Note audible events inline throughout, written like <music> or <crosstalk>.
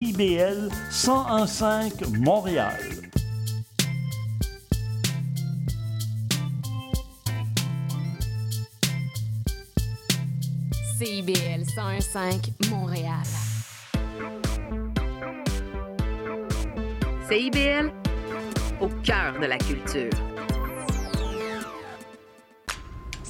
IBL 1015 Montréal. CIBL 1015 Montréal. CIBL, au cœur de la culture.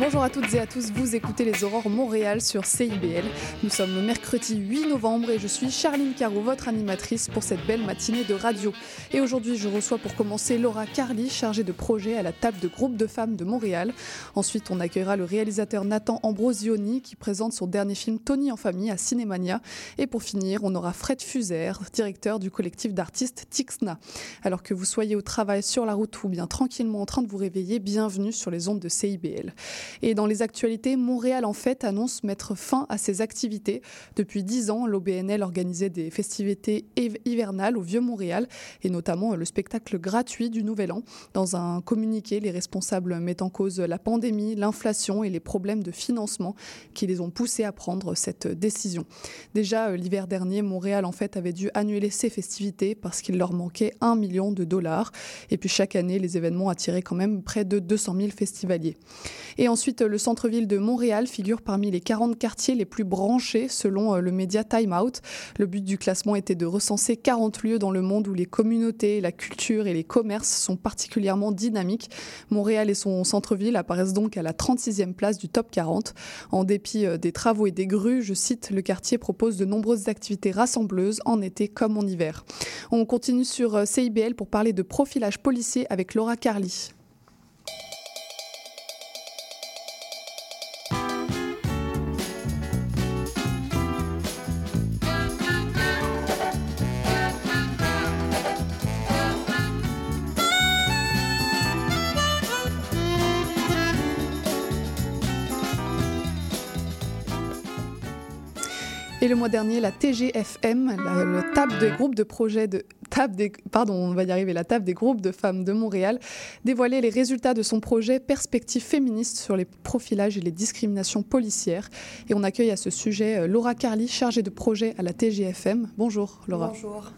Bonjour à toutes et à tous, vous écoutez les Aurores Montréal sur CIBL. Nous sommes le mercredi 8 novembre et je suis Charline Caro, votre animatrice pour cette belle matinée de radio. Et aujourd'hui, je reçois pour commencer Laura Carly, chargée de projet à la table de groupe de femmes de Montréal. Ensuite, on accueillera le réalisateur Nathan Ambrosioni qui présente son dernier film Tony en famille à Cinémania. Et pour finir, on aura Fred Fuser, directeur du collectif d'artistes Tixna. Alors que vous soyez au travail, sur la route ou bien tranquillement en train de vous réveiller, bienvenue sur les ondes de CIBL. Et dans les actualités, Montréal en fait annonce mettre fin à ses activités. Depuis dix ans, l'OBNL organisait des festivités hivernales au Vieux-Montréal et notamment le spectacle gratuit du Nouvel An. Dans un communiqué, les responsables mettent en cause la pandémie, l'inflation et les problèmes de financement qui les ont poussés à prendre cette décision. Déjà l'hiver dernier, Montréal en fait avait dû annuler ses festivités parce qu'il leur manquait un million de dollars. Et puis chaque année, les événements attiraient quand même près de 200 000 festivaliers. Le centre-ville de Montréal figure parmi les 40 quartiers les plus branchés selon le média Time Out. Le but du classement était de recenser 40 lieux dans le monde où les communautés, la culture et les commerces sont particulièrement dynamiques. Montréal et son centre-ville apparaissent donc à la 36e place du top 40. En dépit des travaux et des grues, je cite, le quartier propose de nombreuses activités rassembleuses en été comme en hiver. On continue sur CIBL pour parler de profilage policier avec Laura Carly. Le mois dernier, la TGFM, la, la table des groupes de projets de table des, pardon, on va y arriver, la table des groupes de femmes de Montréal, dévoilait les résultats de son projet Perspectives féministes sur les profilages et les discriminations policières. Et on accueille à ce sujet Laura Carly, chargée de projet à la TGFM. Bonjour Laura. Bonjour.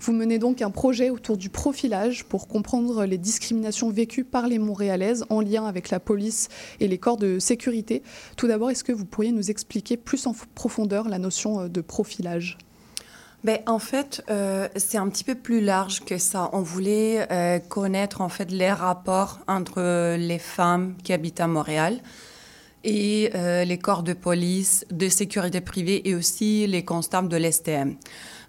Vous menez donc un projet autour du profilage pour comprendre les discriminations vécues par les Montréalaises en lien avec la police et les corps de sécurité. Tout d'abord, est-ce que vous pourriez nous expliquer plus en profondeur la notion de profilage ben, en fait, euh, c'est un petit peu plus large que ça. On voulait euh, connaître en fait les rapports entre les femmes qui habitent à Montréal et euh, les corps de police, de sécurité privée et aussi les constables de l'STM.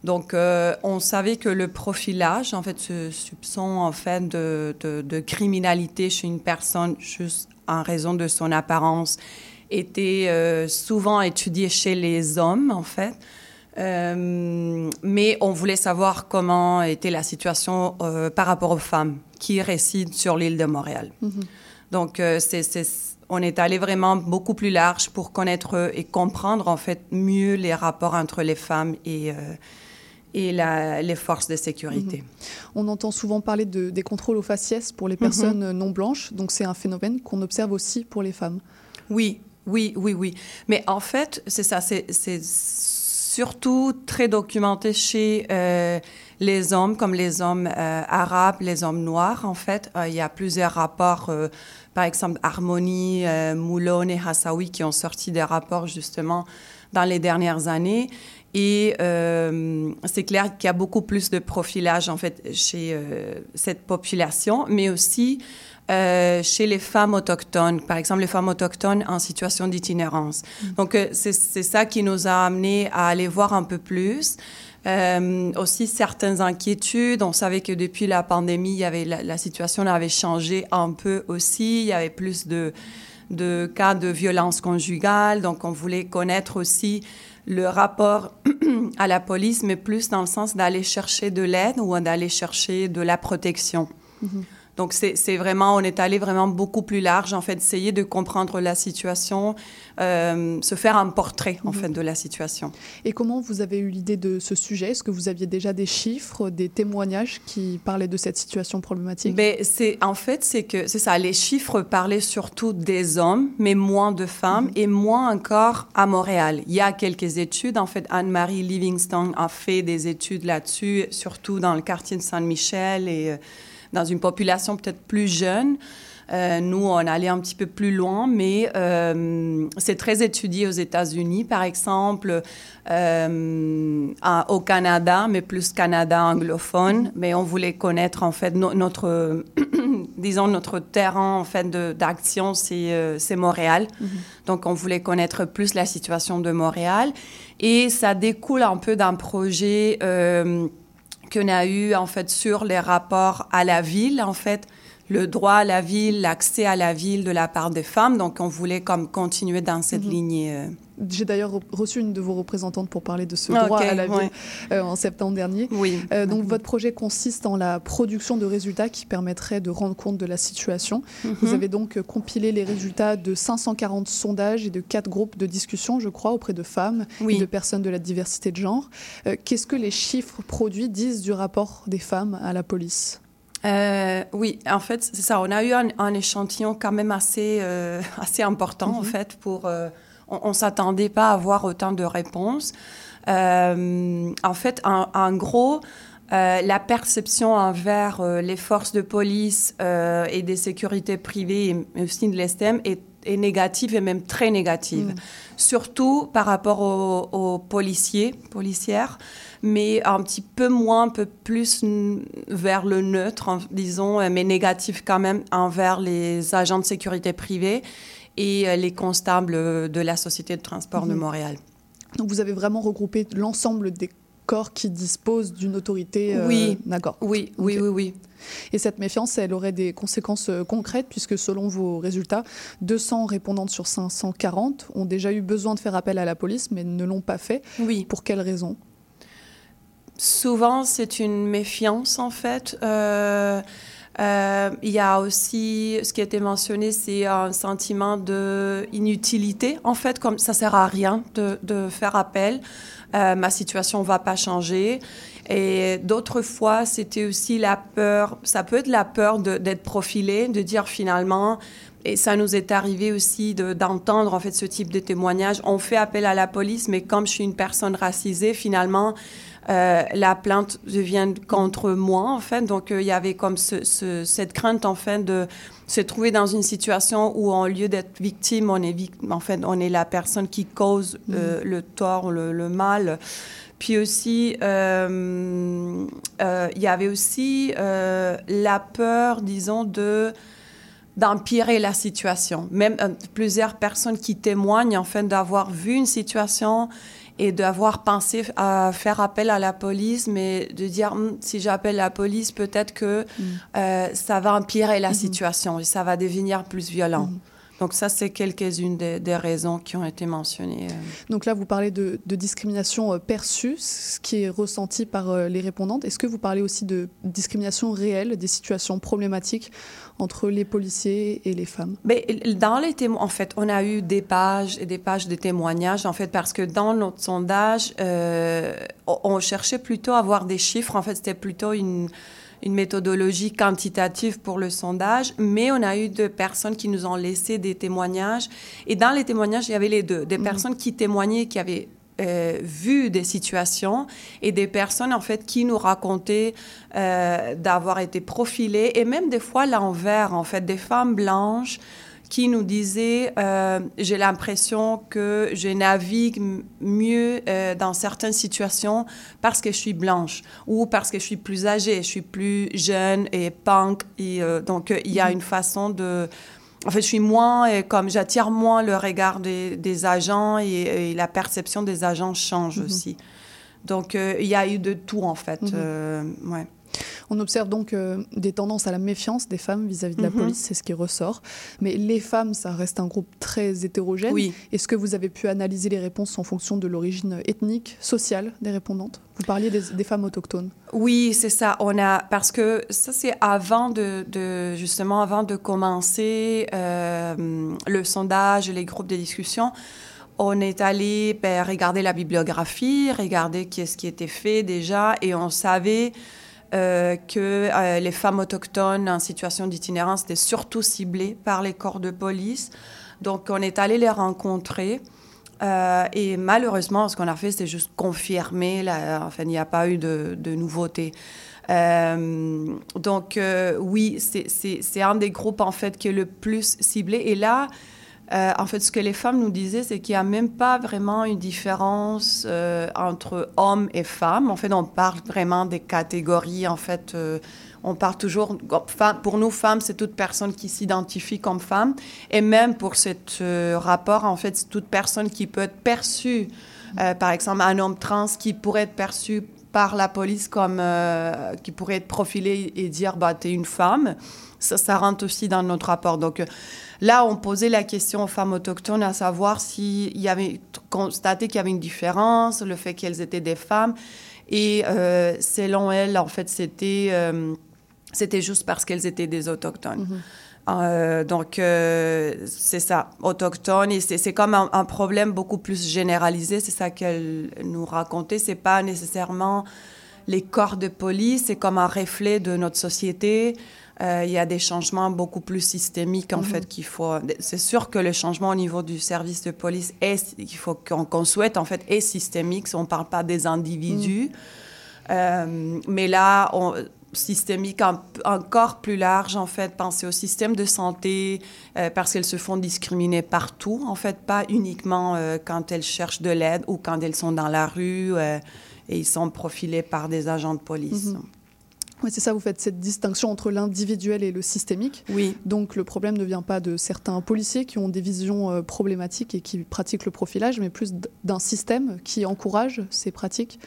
Donc, euh, on savait que le profilage, en fait, ce soupçon en fait de criminalité chez une personne juste en raison de son apparence était euh, souvent étudié chez les hommes, en fait. Euh, mais on voulait savoir comment était la situation euh, par rapport aux femmes qui résident sur l'île de Montréal. Mhm. Mm -hmm. Donc, euh, on est allé vraiment beaucoup plus large pour connaître et comprendre en fait mieux les rapports entre les femmes et et la, les forces de sécurité. Mmh. On entend souvent parler de, des contrôles aux faciès pour les personnes mmh. non blanches, donc c'est un phénomène qu'on observe aussi pour les femmes. Oui, oui, oui, oui. Mais en fait, c'est ça, c'est surtout très documenté chez euh, les hommes, comme les hommes euh, arabes, les hommes noirs, en fait. Euh, il y a plusieurs rapports, euh, par exemple Harmonie, euh, Moulon et Hassaoui, qui ont sorti des rapports justement dans les dernières années. Et c'est clair qu'il y a beaucoup plus de profilage en fait chez cette population, mais aussi euh, chez les femmes autochtones, par exemple les femmes autochtones en situation d'itinérance. Mmh. Donc c'est ça qui nous a amené à aller voir un peu plus. aussi certaines inquiétudes. On savait que depuis la pandémie, il y avait la, la situation avait changé un peu aussi. Il y avait plus de de cas de violence conjugale. Donc on voulait connaître aussi le rapport <clears throat> à la police, mais plus dans le sens d'aller chercher de l'aide ou d'aller chercher de la protection. Mm -hmm. Donc, c'est vraiment, on est allé vraiment beaucoup plus large, en fait, essayer de comprendre la situation, euh, se faire un portrait, en Mhm. fait, de la situation. Et comment vous avez eu l'idée de ce sujet? Est-ce que vous aviez déjà des chiffres, des témoignages qui parlaient de cette situation problématique? Mais c'est en fait c'est que c'est ça. Les chiffres parlaient surtout des hommes, mais moins de femmes et moins encore à Montréal. Il y a quelques études. En fait, Anne-Marie Livingstone a fait des études là-dessus, surtout dans le quartier de Saint-Michel et euh, dans une population peut-être plus jeune. Euh, nous, on allait un petit peu plus loin, mais euh, c'est très étudié aux États-Unis, par exemple, euh, à- au Canada, mais plus Canada anglophone. Mais on voulait connaître en fait no- notre, <coughs> disons notre terrain en fait d'action, c'est c'est Montréal. Donc, on voulait connaître plus la situation de Montréal, et ça découle un peu d'un projet. Euh, qu'on a eu en fait sur les rapports à la ville, en fait, le droit à la ville, l'accès à la ville de la part des femmes. Donc, on voulait comme continuer dans cette Mhm. lignée. J'ai d'ailleurs re- reçu une de vos représentantes pour parler de ce droit ok, à la ouais. euh, en septembre dernier. Oui. Euh, donc votre projet consiste en la production de résultats qui permettraient de rendre compte de la situation. Vous Mhm. avez donc euh, compilé les résultats de 540 sondages et de quatre groupes de discussion, je crois, auprès de femmes Oui. et de personnes de la diversité de genre. Euh, Qu'est-ce que les chiffres produits disent du rapport des femmes à la police? Euh, oui, en fait, c'est ça. On a eu un, un échantillon quand même assez, euh, <laughs> assez important, en Mhm. fait, pour... euh, on ne s'attendait pas à avoir autant de réponses. Euh, en fait, en, en gros, euh, la perception envers euh, les forces de police et des sécurités privées, et aussi de l'ESTEM, est, est négative et même très négative. Mm. Surtout par rapport aux, aux policiers, policières, mais un petit peu moins, un peu plus vers le neutre, disons, mais négatif quand même envers les agents de sécurité privée et euh, les constables euh, de la Société de transport de Mhm. Montréal. Donc vous avez vraiment regroupé l'ensemble des corps qui disposent d'une autorité. euh, Oui. D'accord. Oui, oui, oui, oui. Et cette méfiance, elle aurait des conséquences concrètes puisque selon vos résultats, 200 répondantes sur 540 ont déjà eu besoin de faire appel à la police mais ne l'ont pas fait. Oui. Pour quelles raisons Souvent, c'est une méfiance, en fait. Euh, euh, Il y a aussi, ce qui a été mentionné, c'est un sentiment d'inutilité. En fait, comme ça sert à rien de, de faire appel, euh, ma situation va pas changer. Et d'autres fois, c'était aussi la peur, ça peut être la peur d'être profilé, de dire finalement, et ça nous est arrivé aussi de- d'entendre en fait ce type de témoignage. On fait appel à la police, mais comme je suis une personne racisée, finalement, euh, la plainte devient contre moi en fait. Donc euh, il y avait comme ce- ce- cette crainte en fait de se trouver dans une situation où au lieu d'être victime, on est en fait on est la personne qui cause euh, le tort, le, le mal. Puis aussi, il y avait aussi la peur, disons, de d'empirer la situation. Même plusieurs personnes qui témoignent, en fait, d'avoir vu une situation et d'avoir pensé à faire appel à la police, mais de dire, Hum, si j'appelle la police, peut-être que euh, ça va empirer la Mhm. situation et ça va devenir plus violent. Mhm. Donc ça, c'est quelques-unes des, des raisons qui ont été mentionnées. euh. Donc là, vous parlez de, de discrimination euh, perçue, ce qui est ressenti par euh, les répondantes. Est-ce que vous parlez aussi de discrimination réelle, des situations problématiques entre les policiers et les femmes? Mais dans les témoins, en fait, on a eu des pages et des pages de témoignages, en fait, parce que dans notre sondage, euh, on, on cherchait plutôt à avoir des chiffres. En fait, c'était plutôt une, une méthodologie quantitative pour le sondage, mais on a eu de personnes qui nous ont laissé des témoignages. Et dans les témoignages, il y avait les deux. Des Mhm. personnes qui témoignaient, qui avaient euh, vu des situations et des personnes en fait qui nous racontaient euh, d'avoir été profilées et même des fois l'envers en fait des femmes blanches qui nous disaient euh, j'ai l'impression que je navigue mieux euh, dans certaines situations parce que je suis blanche ou parce que je suis plus âgée, je suis plus jeune et punk et euh, donc il y a une façon de en fait, je suis moins, comme j'attire moins le regard des, des agents et, et la perception des agents change Mhm. aussi. Donc, euh, il y a eu de tout, en fait. Mhm. euh, ouais. On observe donc euh, des tendances à la méfiance des femmes vis-à-vis de la Mhm. police, c'est ce qui ressort. Mais les femmes, ça reste un groupe très hétérogène. Oui. Est-ce que vous avez pu analyser les réponses en fonction de l'origine ethnique, sociale des répondantes? Vous parliez des, des femmes autochtones. Oui, c'est ça. On a parce que ça c'est avant de, de- justement avant de commencer euh, le sondage, les groupes de discussion. On est allé ben, regarder la bibliographie, regarder qu'est-ce qui était fait déjà, et on savait euh, que euh, les femmes autochtones en situation d'itinérance étaient surtout ciblées par les corps de police. Donc, on est allé les rencontrer. Euh, et malheureusement, ce qu'on a fait, c'est juste confirmer. Enfin, il n'y a pas eu de, de nouveauté. Donc, oui, c'est un des groupes, en fait, qui est le plus ciblé. Et là, euh, en fait, ce que les femmes nous disaient, c'est qu'il n'y a même pas vraiment une différence euh, entre hommes et femmes. En fait, on parle vraiment des catégories. En fait, euh, on parle toujours. Pour nous, femmes, c'est toute personne qui s'identifie comme femme. Et même pour ce rapport, en fait, c'est toute personne qui peut être perçue, par exemple, un homme trans qui pourrait être perçu par la police comme qui pourrait être profilé et dire bah t'es une femme ça, ça rentre aussi dans notre rapport donc euh, Là, on posait la question aux femmes autochtones à savoir s'il y avait constaté qu'il y avait une différence, le fait qu'elles étaient des femmes. Et euh, selon elles, en fait, c'était euh, c'était juste parce qu'elles étaient des autochtones. Euh, donc, euh, c'est ça, autochtones. Et c'est c'est comme un, un problème beaucoup plus généralisé. C'est ça qu'elle nous racontait. C'est pas nécessairement les corps de police, c'est comme un reflet de notre société. Euh, il y a des changements beaucoup plus systémiques, en fait, qu'il faut... C'est sûr que le changement au niveau du service de police, est, il faut qu'on souhaite, en fait, est systémique. On ne parle pas des individus. Euh, mais là, on, systémique en- encore plus large, en fait, penser au système de santé, euh, parce qu'elles se font discriminer partout, en fait, pas uniquement euh, quand elles cherchent de l'aide ou quand elles sont dans la rue euh, et ils sont profilés par des agents de police. Mhm. Oui, c'est ça, vous faites cette distinction entre l'individuel et le systémique. Oui, Donc le problème ne vient pas de certains policiers qui ont des visions euh, problématiques et qui pratiquent le profilage, mais plus d'un système qui encourage ces pratiques,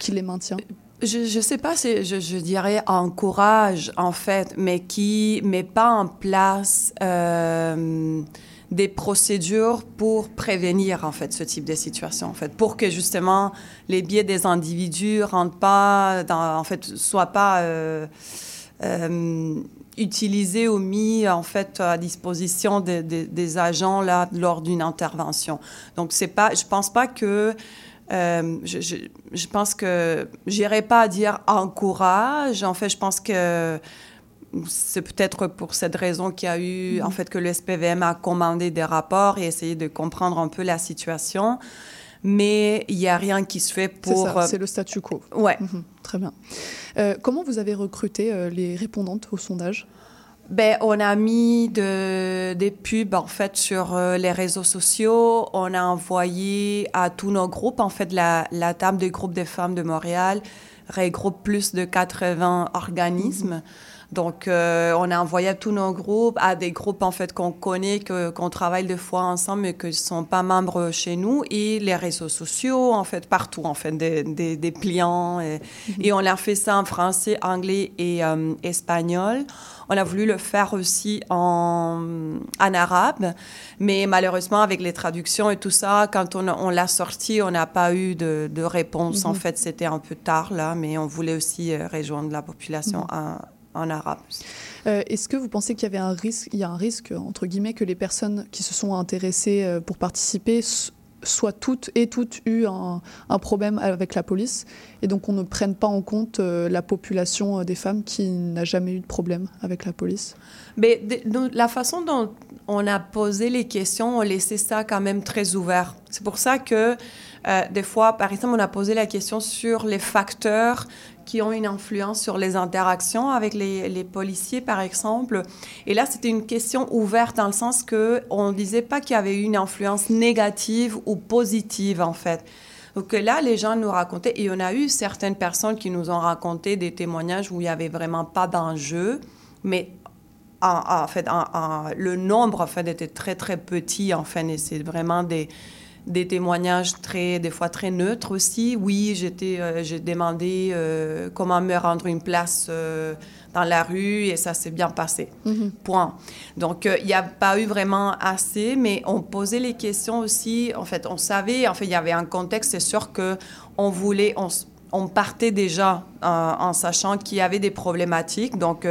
qui les maintient. je ne sais pas, si je, je dirais encourage, en fait, mais qui met pas en place euh, des procédures pour prévenir, en fait, ce type de situation, en fait, pour que, justement, les biais des individus rentrent soient pas... euh, euh, utilisés ou mis en fait à disposition des- agents là lors d'une intervention. Donc c'est pas, je pense pas que euh, je, je, pense que j'irai pas dire encourage. En fait, je pense que c'est peut-être pour cette raison qu'il y a eu, en fait, que le SPVM a commandé des rapports et essayé de comprendre un peu la situation. Mais il n'y a rien qui se fait pour. euh, c'est le statu quo. ouais. Mhm, très bien. Euh, comment vous avez recruté euh, les répondantes au sondage? Ben, on a mis de, des pubs en fait sur les réseaux sociaux. On a envoyé à tous nos groupes. En fait, la, la table des groupes des femmes de Montréal regroupe plus de 80 organismes. Donc, euh, on a envoyé à tous nos groupes, à des groupes en fait qu'on connaît, que, qu'on travaille des fois ensemble, mais qui ne sont pas membres chez nous, et les réseaux sociaux, en fait, partout, en fait, des, des, des pliants. Et, et on a fait ça en français, anglais et euh, espagnol. On a voulu le faire aussi en, en arabe, mais malheureusement, avec les traductions et tout ça, quand on, on l'a sorti, on n'a pas eu de, de réponse. En fait, c'était un peu tard, là, mais on voulait aussi euh, rejoindre la population en, en arabe. Euh, Est-ce que vous pensez qu'il y avait un risque, il y a un risque entre guillemets que les personnes qui se sont intéressées euh, pour participer soient toutes et toutes eu un, un problème avec la police et donc on ne prenne pas en compte euh, la population euh, des femmes qui n'a jamais eu de problème avec la police? Mais de- de- la façon dont on a posé les questions, on laissait ça quand même très ouvert. C'est pour ça que euh, des fois, par exemple, on a posé la question sur les facteurs qui ont une influence sur les interactions avec les, policiers, par exemple. Et là, c'était une question ouverte dans le sens que on ne disait pas qu'il y avait eu une influence négative ou positive, en fait. Donc là, les gens nous racontaient, et on a eu certaines personnes qui nous ont raconté des témoignages où il n'y avait vraiment pas d'enjeu, mais en, fait, le nombre en fait, était très, très petit, en fait, et c'est vraiment des, des témoignages très, des fois très neutres aussi. Oui, j'étais, euh, j'ai demandé euh, comment me rendre une place euh, dans la rue et ça s'est bien passé. Mhm. Point. Donc, il n'y a pas eu vraiment assez, mais on posait les questions aussi. En fait, on savait, en fait, il y avait un contexte, c'est sûr que on voulait, on, on partait déjà en sachant qu'il y avait des problématiques. Donc,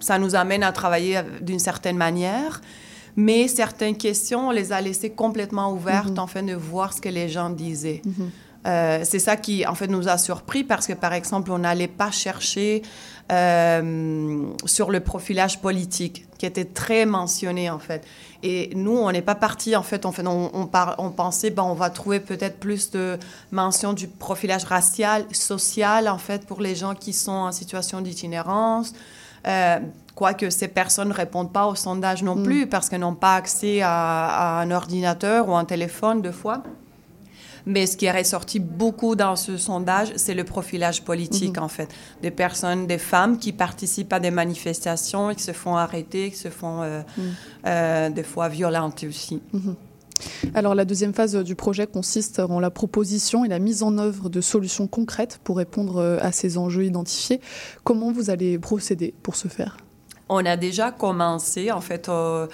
ça nous amène à travailler d'une certaine manière. Mais certaines questions, on les a laissées complètement ouvertes, en fait, de voir ce que les gens disaient. Euh, c'est ça qui, en fait, nous a surpris parce que, par exemple, on n'allait pas chercher euh, sur le profilage politique, qui était très mentionné, en fait. Et nous, on n'est pas parti, en fait, on, on, on, par- on pensait, ben, on va trouver peut-être plus de mention du profilage racial, social, en fait, pour les gens qui sont en situation d'itinérance. Euh, Quoique ces personnes ne répondent pas au sondage non plus parce qu'elles n'ont pas accès à, à un ordinateur ou un téléphone, deux fois. Mais ce qui est ressorti beaucoup dans ce sondage, c'est le profilage politique, en fait. Des personnes, des femmes qui participent à des manifestations et qui se font arrêter, qui se font euh, euh, des fois violenter aussi. Alors la deuxième phase du projet consiste en la proposition et la mise en œuvre de solutions concrètes pour répondre euh, à ces enjeux identifiés. Comment vous allez procéder pour ce faire? On a déjà commencé, en fait, euh,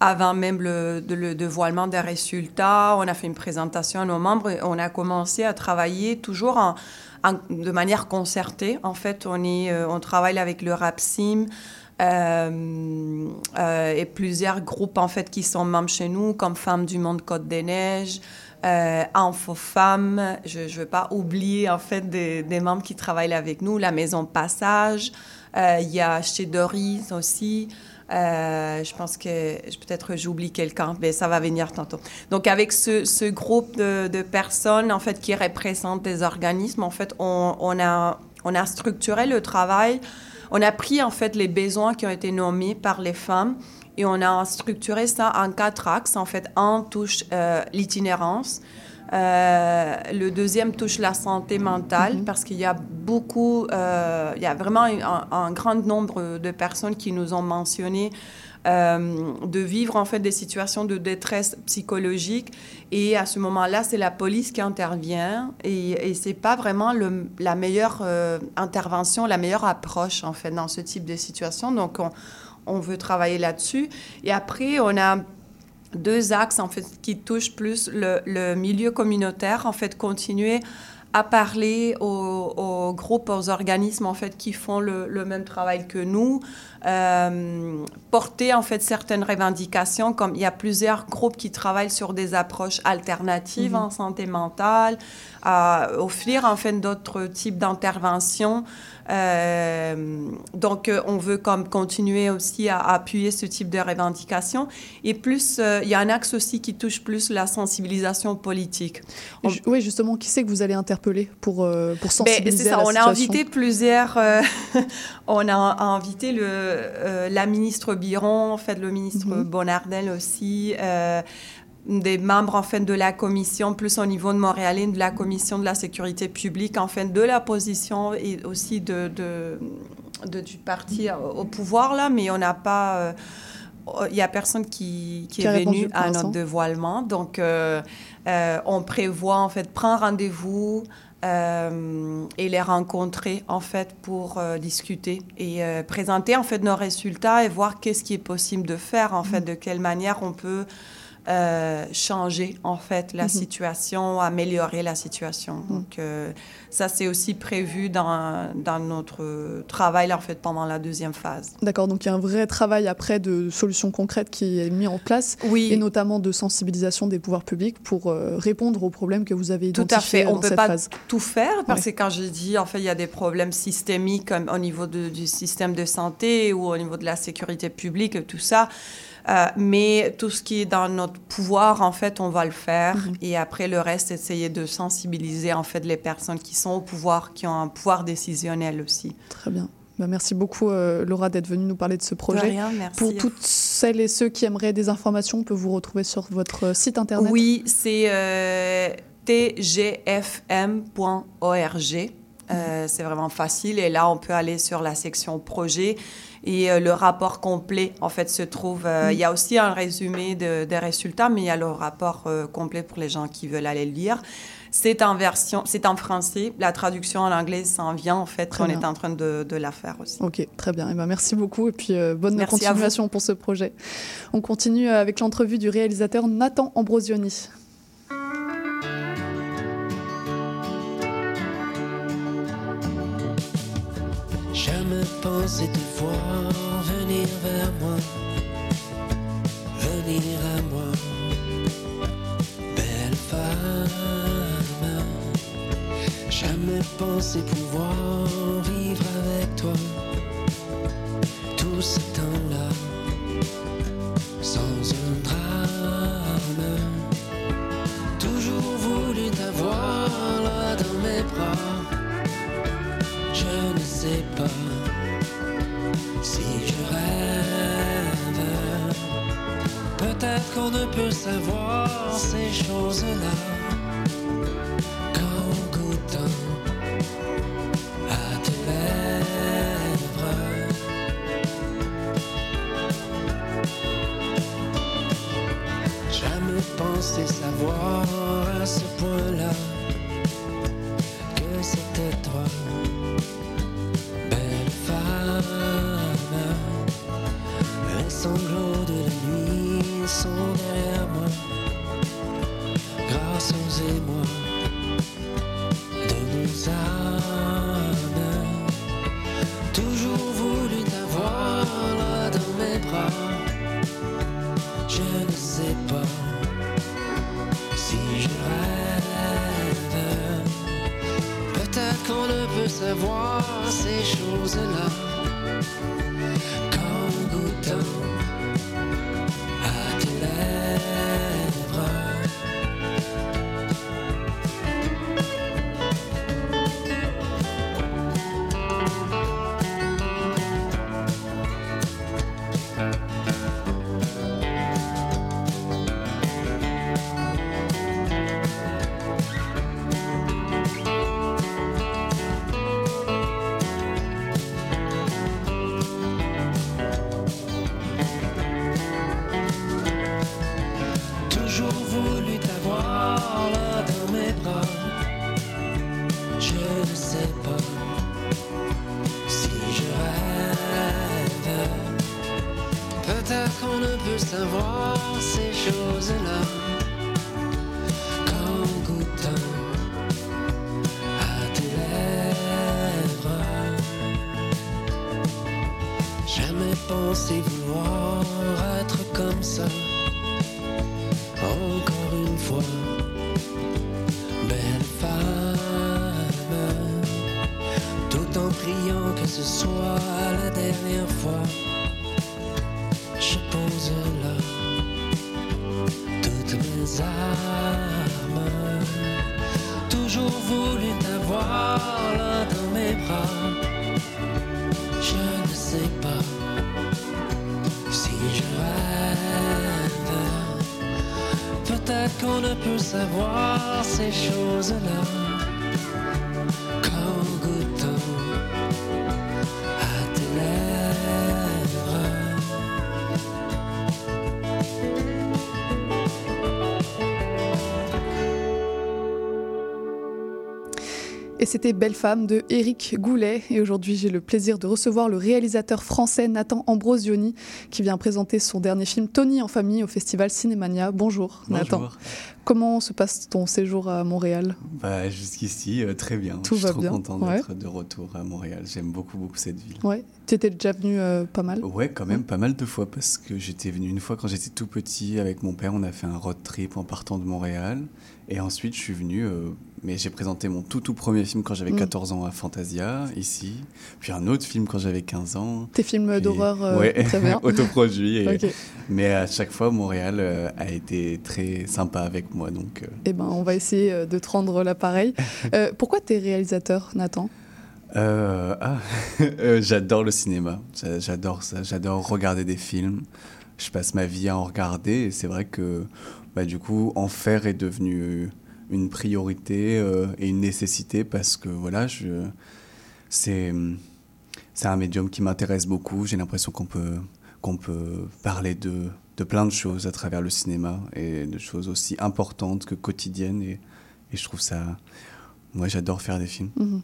avant même le, dévoilement des résultats. On a fait une présentation à nos membres et on a commencé à travailler toujours de manière concertée. En fait, on, est, euh, on travaille avec le RAPSIM. Euh, euh, et plusieurs groupes en fait qui sont membres chez nous comme Femmes du Monde Côte des Neiges, euh, Info Femmes. Je ne veux pas oublier en fait des, membres qui travaillent avec nous, la Maison Passage. Euh, Il y a chez Doris aussi. Je pense que peut-être j'oublie quelqu'un, mais ça va venir tantôt. Donc avec ce, groupe de, personnes en fait qui représentent des organismes, en fait on a structuré le travail. On a pris en fait les besoins qui ont été nommés par les femmes et on a structuré ça en quatre axes. En fait, un touche euh, l'itinérance. Euh, le deuxième touche la santé mentale parce qu'il y a beaucoup, euh, il y a vraiment un, un grand nombre de personnes qui nous ont mentionné de vivre en fait des situations de détresse psychologique. Et à ce moment-là c'est la police qui intervient. Et, et c'est pas vraiment la meilleure euh, intervention, la meilleure approche en fait dans ce type de situation. Donc on, on veut travailler là-dessus. Et après on a deux axes en fait qui touchent plus le, le milieu communautaire en fait continuer à parler aux, aux groupes, aux organismes en fait qui font le, le même travail que nous, euh, porter en fait certaines revendications, comme il y a plusieurs groupes qui travaillent sur des approches alternatives en santé mentale, à offrir en fait d'autres types d'interventions. Euh, donc, euh, on veut comme continuer aussi à, à appuyer ce type de revendications. Et plus, euh, il y a un axe aussi qui touche plus la sensibilisation politique. On- Oui, justement, qui c'est que vous allez interpeller pour, euh, pour Ben, sensibiliser c'est ça, à la on a invité plusieurs. <laughs> on a invité le, la ministre Biron, en fait, le ministre Mhm. Bonardel aussi. Des membres en fait de la commission plus au niveau de Montréal de la commission de la sécurité publique en fait de la position et aussi de, de, de- du parti au pouvoir là. Mais on n'a pas euh, il y a personne qui, qui Qui a est venu à notre dévoilement. Donc euh, euh, on prévoit en fait prendre rendez-vous euh, et les rencontrer en fait pour euh, discuter et euh, présenter en fait nos résultats et voir qu'est-ce qui est possible de faire en fait, de quelle manière on peut euh, changer en fait la Mhm. situation, améliorer la situation. Donc euh, ça c'est aussi prévu dans, dans notre travail en fait pendant la deuxième phase. D'accord, donc il y a un vrai travail après de solutions concrètes qui est mis en place Oui. et notamment de sensibilisation des pouvoirs publics pour euh, répondre aux problèmes que vous avez Tout à identifiés fait. On ne peut pas phase. tout faire parce Ouais. que quand je dis, en fait, il y a des problèmes systémiques comme au niveau de- du système de santé ou au niveau de la sécurité publique, tout ça. Euh, mais tout ce qui est dans notre pouvoir, en fait, on va le faire. Mhm. Et après, le reste, essayer de sensibiliser, en fait, les personnes qui sont au pouvoir, qui ont un pouvoir décisionnel aussi. Très bien. Bah, merci beaucoup euh, Laura d'être venue nous parler de ce De projet. rien, merci. Pour toutes celles et ceux qui aimeraient des informations, on peut vous retrouver sur votre site internet. Oui, c'est euh, tgfm.org. Euh, c'est vraiment facile et là on peut aller sur la section projet Et euh, le rapport complet, en fait, se trouve. euh. Il y a aussi un résumé de- des résultats, mais il y a le rapport euh, complet pour les gens qui veulent aller le lire. C'est en version, c'est en français. La traduction en anglais s'en vient, en fait. Très on bien. est en train de, de la faire aussi. Ok, très bien. Eh ben, merci beaucoup et puis euh, bonne Merci continuation pour ce projet. On continue avec l'entrevue du réalisateur Nathan Ambrosioni. Jamais pensé te venir vers moi, venir à moi, belle femme. Jamais pensé pouvoir vivre avec toi qu'on ne peut savoir ces choses-là qu'en goûtant à tes lèvres. Jamais pensé savoir à ce point-là que c'était toi belle femme. Les sanglots de la nuit sont derrière moi, grâce aux émois de nos âmes. Toujours voulu t'avoir là dans mes bras. Je ne sais pas si je rêve. Peut-être qu'on ne peut savoir ces choses-là qu'en Je pose là toutes mes armes, toujours voulu t'avoir là dans mes bras. Je ne sais pas si je rêve. Peut-être qu'on ne peut savoir ces choses-là Et c'était Belle Femme de Éric Goulet. Et aujourd'hui, j'ai le plaisir de recevoir le réalisateur français Nathan Ambrosioni qui vient présenter son dernier film Tony en famille au festival Cinémania. Bonjour, Nathan. Bonjour. Comment se passe ton séjour à Montréal? Bah, Jusqu'ici, euh, très bien. Tout Je suis va trop bien, content ouais. d'être de retour à Montréal. J'aime beaucoup, beaucoup cette ville. Ouais, tu étais déjà venu euh, pas mal? Ouais, quand même pas mal de fois parce que j'étais venu une fois quand j'étais tout petit avec mon père. On a fait un road trip en partant de Montréal. Et ensuite, je suis venu, euh, mais j'ai présenté mon tout, tout premier film quand j'avais Mm. 14 ans à Fantasia, ici. Puis un autre film quand j'avais 15 ans. Tes films Puis- d'horreur, euh, ouais, très bien. <laughs> autoproduits. et-. Mais à chaque fois, Montréal euh, a été très sympa avec moi. Donc, euh, Eh ben, on va essayer euh, de te rendre l'appareil. <laughs> Pourquoi tu es réalisateur, Nathan? Ah, <laughs> j'adore le cinéma. J'a- J'adore ça. J'adore regarder des films. Je passe ma vie à en regarder. Et c'est vrai que, bah, du coup, en faire est devenu une priorité euh, et une nécessité parce que, voilà, je, c'est, c'est un médium qui m'intéresse beaucoup. J'ai l'impression qu'on peut, qu'on peut parler de, de plein de choses à travers le cinéma et de choses aussi importantes que quotidiennes. Et, et je trouve ça. Moi, j'adore faire des films. Mhm.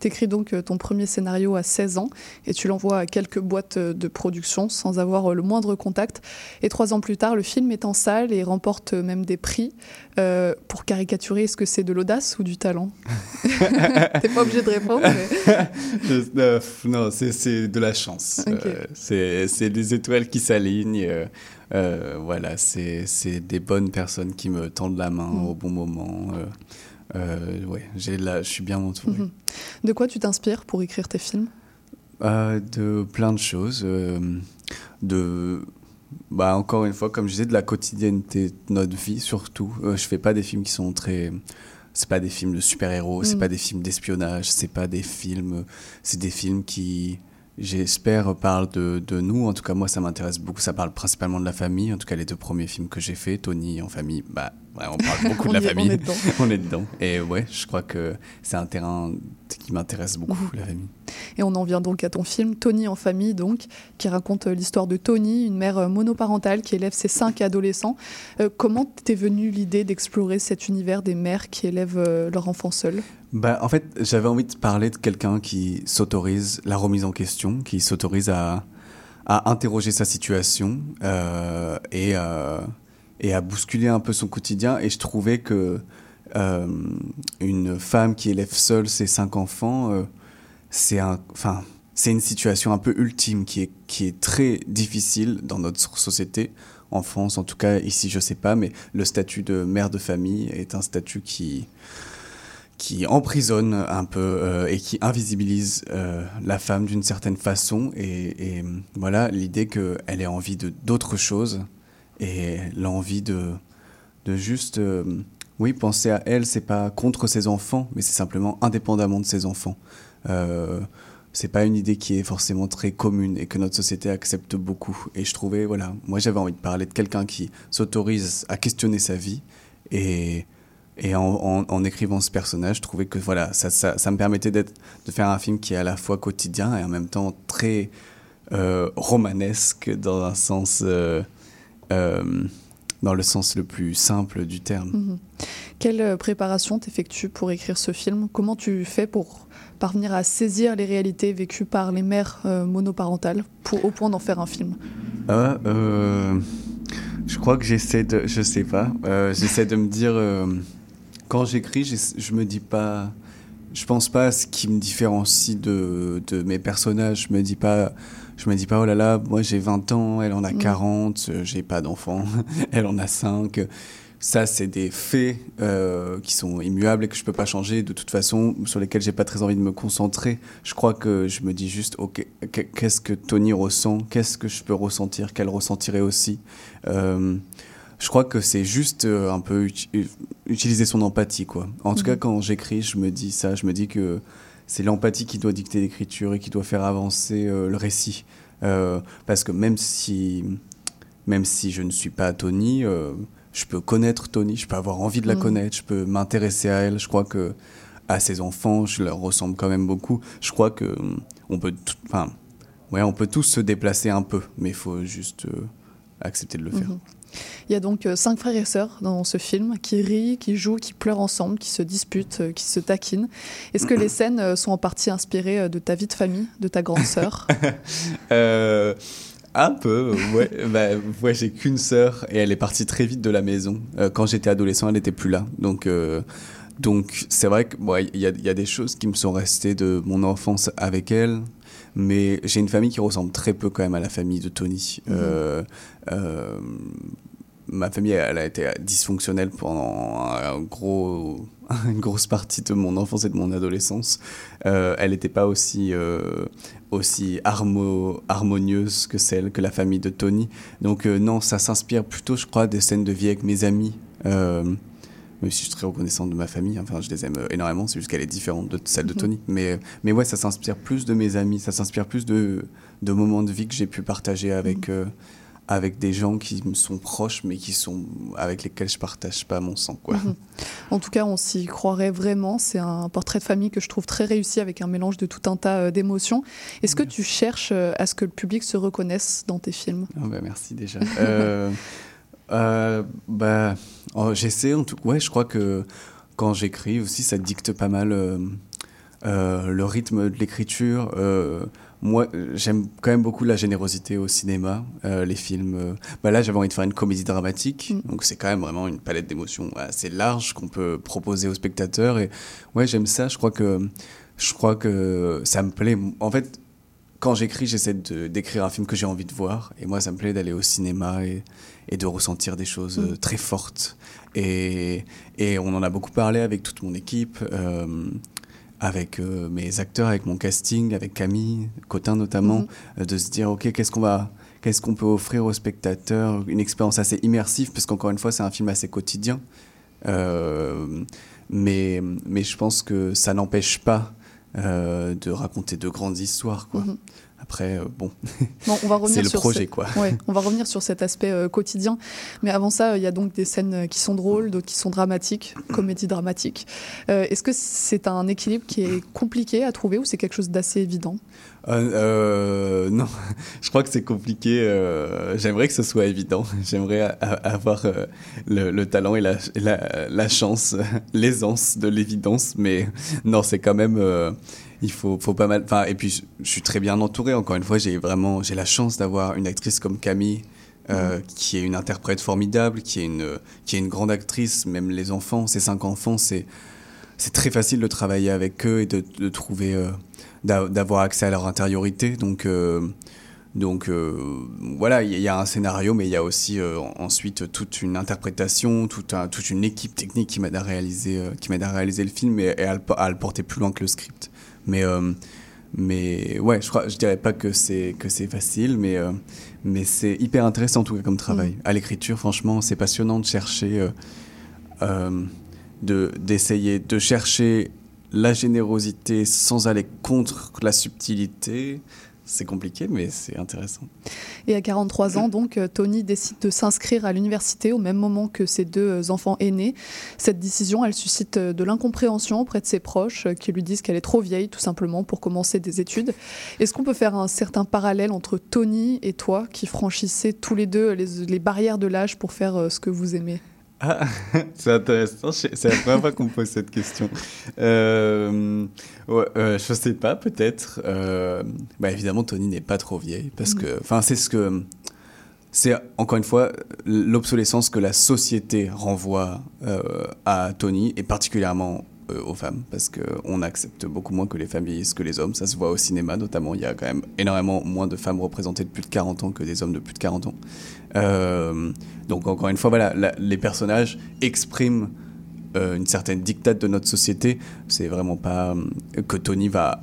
Tu écris donc euh, ton premier scénario à 16 ans et tu l'envoies à quelques boîtes euh, de production sans avoir euh, le moindre contact. Et trois ans plus tard, le film est en salle et remporte même des prix. Euh, pour caricaturer, est-ce que c'est de l'audace ou du talent <laughs> T'es pas obligé de répondre. mais- <laughs> Je- euh, non, c'est- de la chance. Ok. Euh, c'est des étoiles qui s'alignent. voilà, c'est des bonnes personnes qui me tendent la main Mm. au bon moment. Euh, ouais, j'ai la- je suis bien entouré. Mhm. De quoi tu t'inspires pour écrire tes films? Euh, de plein de choses. euh, de, bah, encore une fois, comme je disais, de la quotidienneté de notre vie surtout. Je fais pas des films qui sont très. C'est pas des films de super-héros, c'est Mm. pas des films d'espionnage, c'est pas des films. C'est des films qui, j'espère, parlent de, de nous. En tout cas, moi, ça m'intéresse beaucoup. Ça parle principalement de la famille. En tout cas, les deux premiers films que j'ai faits, Tony en famille, bah, ouais, on parle beaucoup On <laughs> de la est- famille. on est dedans. <laughs> on est dedans. Et ouais, je crois que c'est un terrain qui m'intéresse beaucoup, la famille. Et on en vient donc à ton film Tony en famille, donc, qui raconte euh, l'histoire de Tony, une mère euh, monoparentale qui élève ses cinq adolescents. Euh, comment t'es venue l'idée d'explorer cet univers des mères qui élèvent euh, leur enfant seul? Bah, en fait, j'avais envie de parler de quelqu'un qui s'autorise la remise en question, qui s'autorise à, à interroger sa situation euh, et, et à bousculer un peu son quotidien. Et je trouvais que euh, une femme qui élève seule ses cinq enfants, euh, c'est un, c'est une situation un peu ultime qui est, qui est très difficile dans notre société. En France, en tout cas, ici, je sais pas, mais le statut de mère de famille est un statut qui, qui emprisonne un peu euh, et qui invisibilise la femme d'une certaine façon. Et, voilà, l'idée qu'elle ait envie d'autres choses et l'envie de, de juste, euh, oui, penser à elle, c'est pas contre ses enfants, mais c'est simplement indépendamment de ses enfants. Euh, c'est pas une idée qui est forcément très commune et que notre société accepte beaucoup. Et je trouvais, voilà, moi j'avais envie de parler de quelqu'un qui s'autorise à questionner sa vie et et en, écrivant ce personnage, je trouvais que voilà, ça, ça, me permettait de faire un film qui est à la fois quotidien et en même temps très euh, romanesque dans un sens, euh, dans le sens le plus simple du terme. Mhm. Quelle euh, préparation t'effectues pour écrire ce film? Comment tu fais pour parvenir à saisir les réalités vécues par les mères euh, monoparentales pour, au point d'en faire un film? Ah, euh, je crois que j'essaie de, je sais pas, euh, j'essaie de me dire, euh, quand j'écris, je me dis pas, je pense pas à ce qui me différencie de, de mes personnages. Je me dis pas, je me dis pas, oh là là, moi j'ai 20 ans, elle en a Mm. 40, euh, j'ai pas d'enfant, <laughs> elle en a 5. Ça, c'est des faits euh, qui sont immuables et que je peux pas changer de toute façon, sur lesquels j'ai pas très envie de me concentrer. Je crois que je me dis juste, ok, qu- qu'est-ce que Tony ressent Qu'est-ce que je peux ressentir Qu'elle ressentirait aussi Euh, Je crois que c'est juste un peu uti- utiliser son empathie, quoi. En tout cas, quand j'écris, je me dis ça. Je me dis que c'est l'empathie qui doit dicter l'écriture et qui doit faire avancer euh, le récit. Euh, parce que même si, même si je ne suis pas Tony, euh, je peux connaître Tony, je peux avoir envie de la Mhm. connaître, je peux m'intéresser à elle. Je crois que à ses enfants, je leur ressemble quand même beaucoup. Je crois que hum, on peut, tout- enfin, ouais, on peut tous se déplacer un peu, mais il faut juste accepter de le faire. Il y a donc euh, cinq frères et sœurs dans ce film qui rient, qui jouent, qui pleurent ensemble, qui se disputent, euh, qui se taquinent. Est-ce que les <clears throat> scènes euh, sont en partie inspirées de ta vie de famille, de ta grande sœur? <laughs> Euh, un peu, ouais. <laughs> bah, ouais, j'ai qu'une sœur et elle est partie très vite de la maison. Euh, quand j'étais adolescent, elle n'était plus là. Donc, euh, donc c'est vrai que ouais, il y, a, il y a des choses qui me sont restées de mon enfance avec elle. Mais j'ai une famille qui ressemble très peu quand même à la famille de Tony. Mhm. Euh, euh, ma famille, elle a été dysfonctionnelle pendant un gros, <laughs> une grosse partie de mon enfance et de mon adolescence. Euh, elle n'était pas aussi, euh, aussi harmo- harmonieuse que celle que la famille de Tony. Donc euh, non, ça s'inspire plutôt, je crois, des scènes de vie avec mes amis. Euh, même si je suis très reconnaissant de ma famille, enfin je les aime euh, énormément, c'est juste qu'elle est différente de celle de Mhm. Tony. Mais, mais ouais, ça s'inspire plus de mes amis, ça s'inspire plus de, de moments de vie que j'ai pu partager avec, euh, avec des gens qui me sont proches, mais qui sont avec lesquels je partage pas mon sang, quoi. Mhm. En tout cas, on s'y croirait vraiment. C'est un portrait de famille que je trouve très réussi avec un mélange de tout un tas euh, d'émotions. Est-ce que tu cherches euh, à ce que le public se reconnaisse dans tes films? Ah bah, merci déjà. Euh, <laughs> euh, bah, oh, j'essaie en tout. Ouais, je crois que quand j'écris aussi, ça dicte pas mal euh, euh, le rythme de l'écriture. Moi, j'aime quand même beaucoup la générosité au cinéma, les films. Bah là, j'avais envie de faire une comédie dramatique, Mm. donc c'est quand même vraiment une palette d'émotions assez large qu'on peut proposer aux spectateurs. Et ouais, j'aime ça. Je crois que je crois que ça me plaît. En fait, quand j'écris, j'essaie d'écrire un film que j'ai envie de voir. Et moi, ça me plaît d'aller au cinéma et, et de ressentir des choses euh, Mm. très fortes. Et, et on en a beaucoup parlé avec toute mon équipe, euh, avec euh, mes acteurs, avec mon casting, avec Camille, Cotin notamment, Mhm. euh, de se dire, OK, qu'est-ce qu'on va... Qu'est-ce qu'on peut offrir aux spectateurs? Une expérience assez immersive, parce qu'encore une fois, c'est un film assez quotidien. Euh, mais, mais je pense que ça n'empêche pas euh, de raconter de grandes histoires. Quoi. Mhm. Après, euh, bon, Bon, on va <laughs> revenir c'est le sur projet. quoi. Ouais, <laughs> on va revenir sur cet aspect euh, quotidien. Mais avant ça, il y a donc des scènes euh, qui sont drôles, d'autres qui sont dramatiques, comédie dramatique. Euh, Est-ce que c'est un équilibre qui est compliqué à trouver ou c'est quelque chose d'assez évident? Euh, euh, non, <laughs> je crois que c'est compliqué. euh, J'aimerais que ce soit évident. J'aimerais a- avoir euh, le, le talent et la, et la, la chance, l'aisance de l'évidence. Mais non, c'est quand même. Il faut, faut pas mal. Enfin, et puis, je, suis très bien entouré. Encore une fois, j'ai vraiment j'ai la chance d'avoir une actrice comme Camille. euh, qui est une interprète formidable, qui est une, qui est une grande actrice, même les enfants, ces cinq enfants, c'est, c'est très facile de travailler avec eux et de, de trouver, euh, d'a- d'avoir accès à leur intériorité. Donc, euh, donc voilà, il y, a un scénario, mais il y a aussi ensuite toute une interprétation, tout un- toute une équipe technique qui m'aide à réaliser, qui m'aide à réaliser le film et, et à, le, po- à le porter plus loin que le script. Mais, euh, mais ouais, je crois, je dirais pas que c'est que c'est facile, mais euh, mais c'est hyper intéressant en tout cas comme travail. À l'écriture, franchement, c'est passionnant de chercher, euh, de d'essayer de chercher la générosité sans aller contre la subtilité. C'est compliqué, mais c'est intéressant. Et à 43 ans, donc, euh, Tony décide de s'inscrire à l'université au même moment que ses deux euh, enfants aînés. Cette décision, elle suscite euh, de l'incompréhension auprès de ses proches qui lui disent qu'elle est trop vieille, tout simplement, pour commencer des études. Est-ce qu'on peut faire un certain parallèle entre Tony et toi, qui franchissez tous les deux les, barrières de l'âge pour faire ce que vous aimez? Ah, <laughs> c'est intéressant. C'est la première fois qu'on me pose cette question. Euh, ouais, euh, je sais pas, peut-être. Euh, bah, évidemment, Tony n'est pas trop vieille parce Mm. que, enfin, c'est ce que, c'est encore une fois l'obsolescence que la société renvoie euh, à Tony et particulièrement euh, aux femmes parce que on accepte beaucoup moins que les vieillissent que les hommes. Ça se voit au cinéma notamment. Il y a quand même énormément moins de femmes représentées de plus de 40 ans que des hommes de plus de 40 ans. Euh, donc encore une fois, voilà, les personnages expriment euh, une certaine dictate de notre société. C'est vraiment pas que Tony va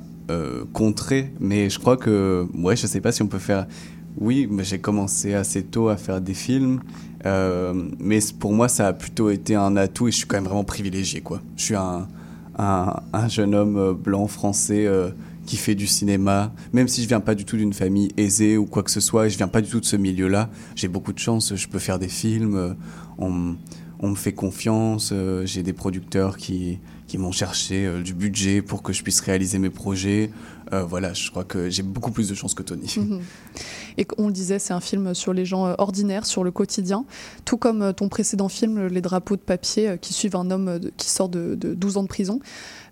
contrer, mais je crois que, ouais, je sais pas si on peut faire. Oui, j'ai commencé assez tôt à faire des films, euh, mais pour moi, ça a plutôt été un atout et je suis quand même vraiment privilégié, quoi. Je suis un, un, un jeune homme euh, blanc français euh, qui fait du cinéma, même si je viens pas du tout d'une famille aisée ou quoi que ce soit, et je viens pas du tout de ce milieu-là, j'ai beaucoup de chance, je peux faire des films, on, on me fait confiance, j'ai des producteurs qui, qui m'ont cherché du budget pour que je puisse réaliser mes projets. Euh, voilà, je crois que j'ai beaucoup plus de chance que Tony. Mhm. Et on le disait, c'est un film sur les gens euh, ordinaires, sur le quotidien, tout comme euh, ton précédent film, Les drapeaux de papier, qui suivent un homme qui sort de, de 12 ans de prison.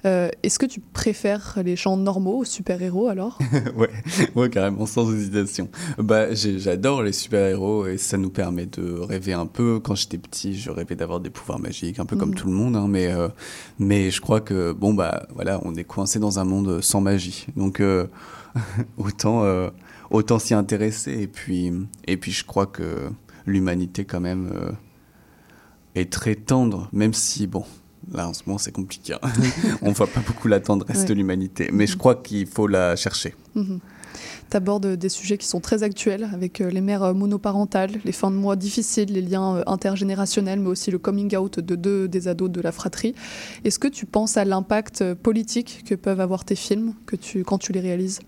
Euh, Est-ce que tu préfères les gens normaux aux super-héros alors? <laughs> Ouais, ouais, carrément, sans hésitation. Bah, j'adore les super-héros et ça nous permet de rêver un peu. Quand j'étais petit, je rêvais d'avoir des pouvoirs magiques, un peu comme Mhm. tout le monde, hein, mais, euh, mais je crois que, bon, bah, voilà, on est coincé dans un monde sans magie. Donc, euh, <laughs> autant, autant s'y intéresser. Et puis, et puis, je crois que l'humanité, quand même, est très tendre, même si, bon, là, en ce moment, c'est compliqué. hein. <laughs> on voit pas beaucoup la tendresse Ouais. de l'humanité, mais je crois qu'il faut la chercher. Mhm. T'abordes des sujets qui sont très actuels avec euh, les mères euh, monoparentales, les fins de mois difficiles, les liens euh, intergénérationnels, mais aussi le coming out de deux des ados de la fratrie. Est-ce que tu penses à l'impact euh, politique que peuvent avoir tes films que tu, quand tu les réalises?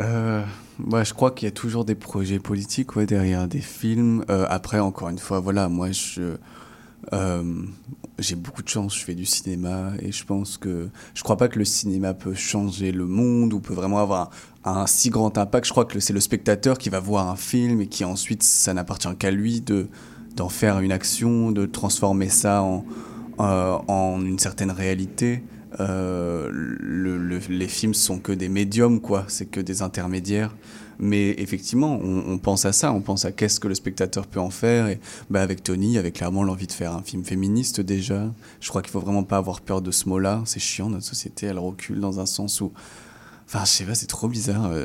Euh, ouais, je crois qu'il y a toujours des projets politiques ouais, derrière des films. Euh, après, encore une fois, voilà, moi, je, euh, j'ai beaucoup de chance, je fais du cinéma et je pense que je crois pas que le cinéma peut changer le monde ou peut vraiment avoir un, si grand impact. Je crois que c'est le spectateur qui va voir un film et qui ensuite, ça n'appartient qu'à lui de d'en faire une action, de transformer ça en, euh, en une certaine réalité. Euh, le, le, les films sont que des médiums, quoi. C'est que des intermédiaires. Mais effectivement, on, pense à ça, on pense à qu'est-ce que le spectateur peut en faire. Et bah, avec Tony, il y avait clairement l'envie de faire un film féministe déjà. Je crois qu'il faut vraiment pas avoir peur de ce mot-là. C'est chiant, notre société, elle recule dans un sens où. Enfin, je sais pas, c'est trop bizarre. Euh,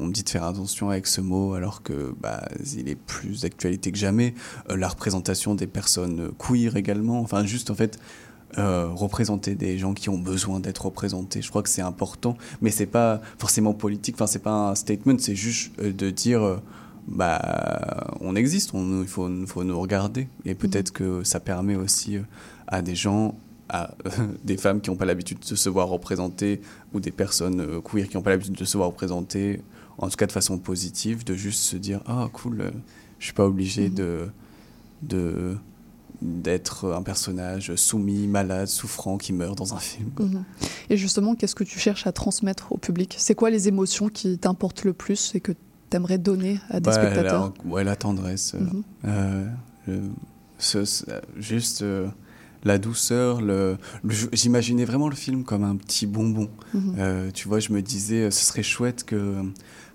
on me dit de faire attention avec ce mot alors que bah, il est plus d'actualité que jamais. Euh, la représentation des personnes queer également. Enfin, juste en fait, euh, représenter des gens qui ont besoin d'être représentés. Je crois que c'est important, mais c'est pas forcément politique. Enfin, c'est pas un statement, c'est juste euh, de dire, euh, bah, on existe, on, il faut, faut nous regarder. Et peut-être que ça permet aussi à des gens, à <laughs> des femmes qui n'ont pas l'habitude de se voir représentées ou des personnes queer qui n'ont pas l'habitude de se voir représentées, en tout cas de façon positive, de juste se dire, ah cool, je suis pas obligé mmh. de de d'être un personnage soumis, malade, souffrant, qui meurt dans un film. Mmh. Et justement, qu'est-ce que tu cherches à transmettre au public? C'est quoi les émotions qui t'importent le plus et que tu aimerais donner à des bah, spectateurs? la, Ouais, la tendresse. Mmh. Euh, le, ce, ce, juste euh, la douceur. Le, le J'imaginais vraiment le film comme un petit bonbon. Mmh. Euh, tu vois, je me disais, ce serait chouette que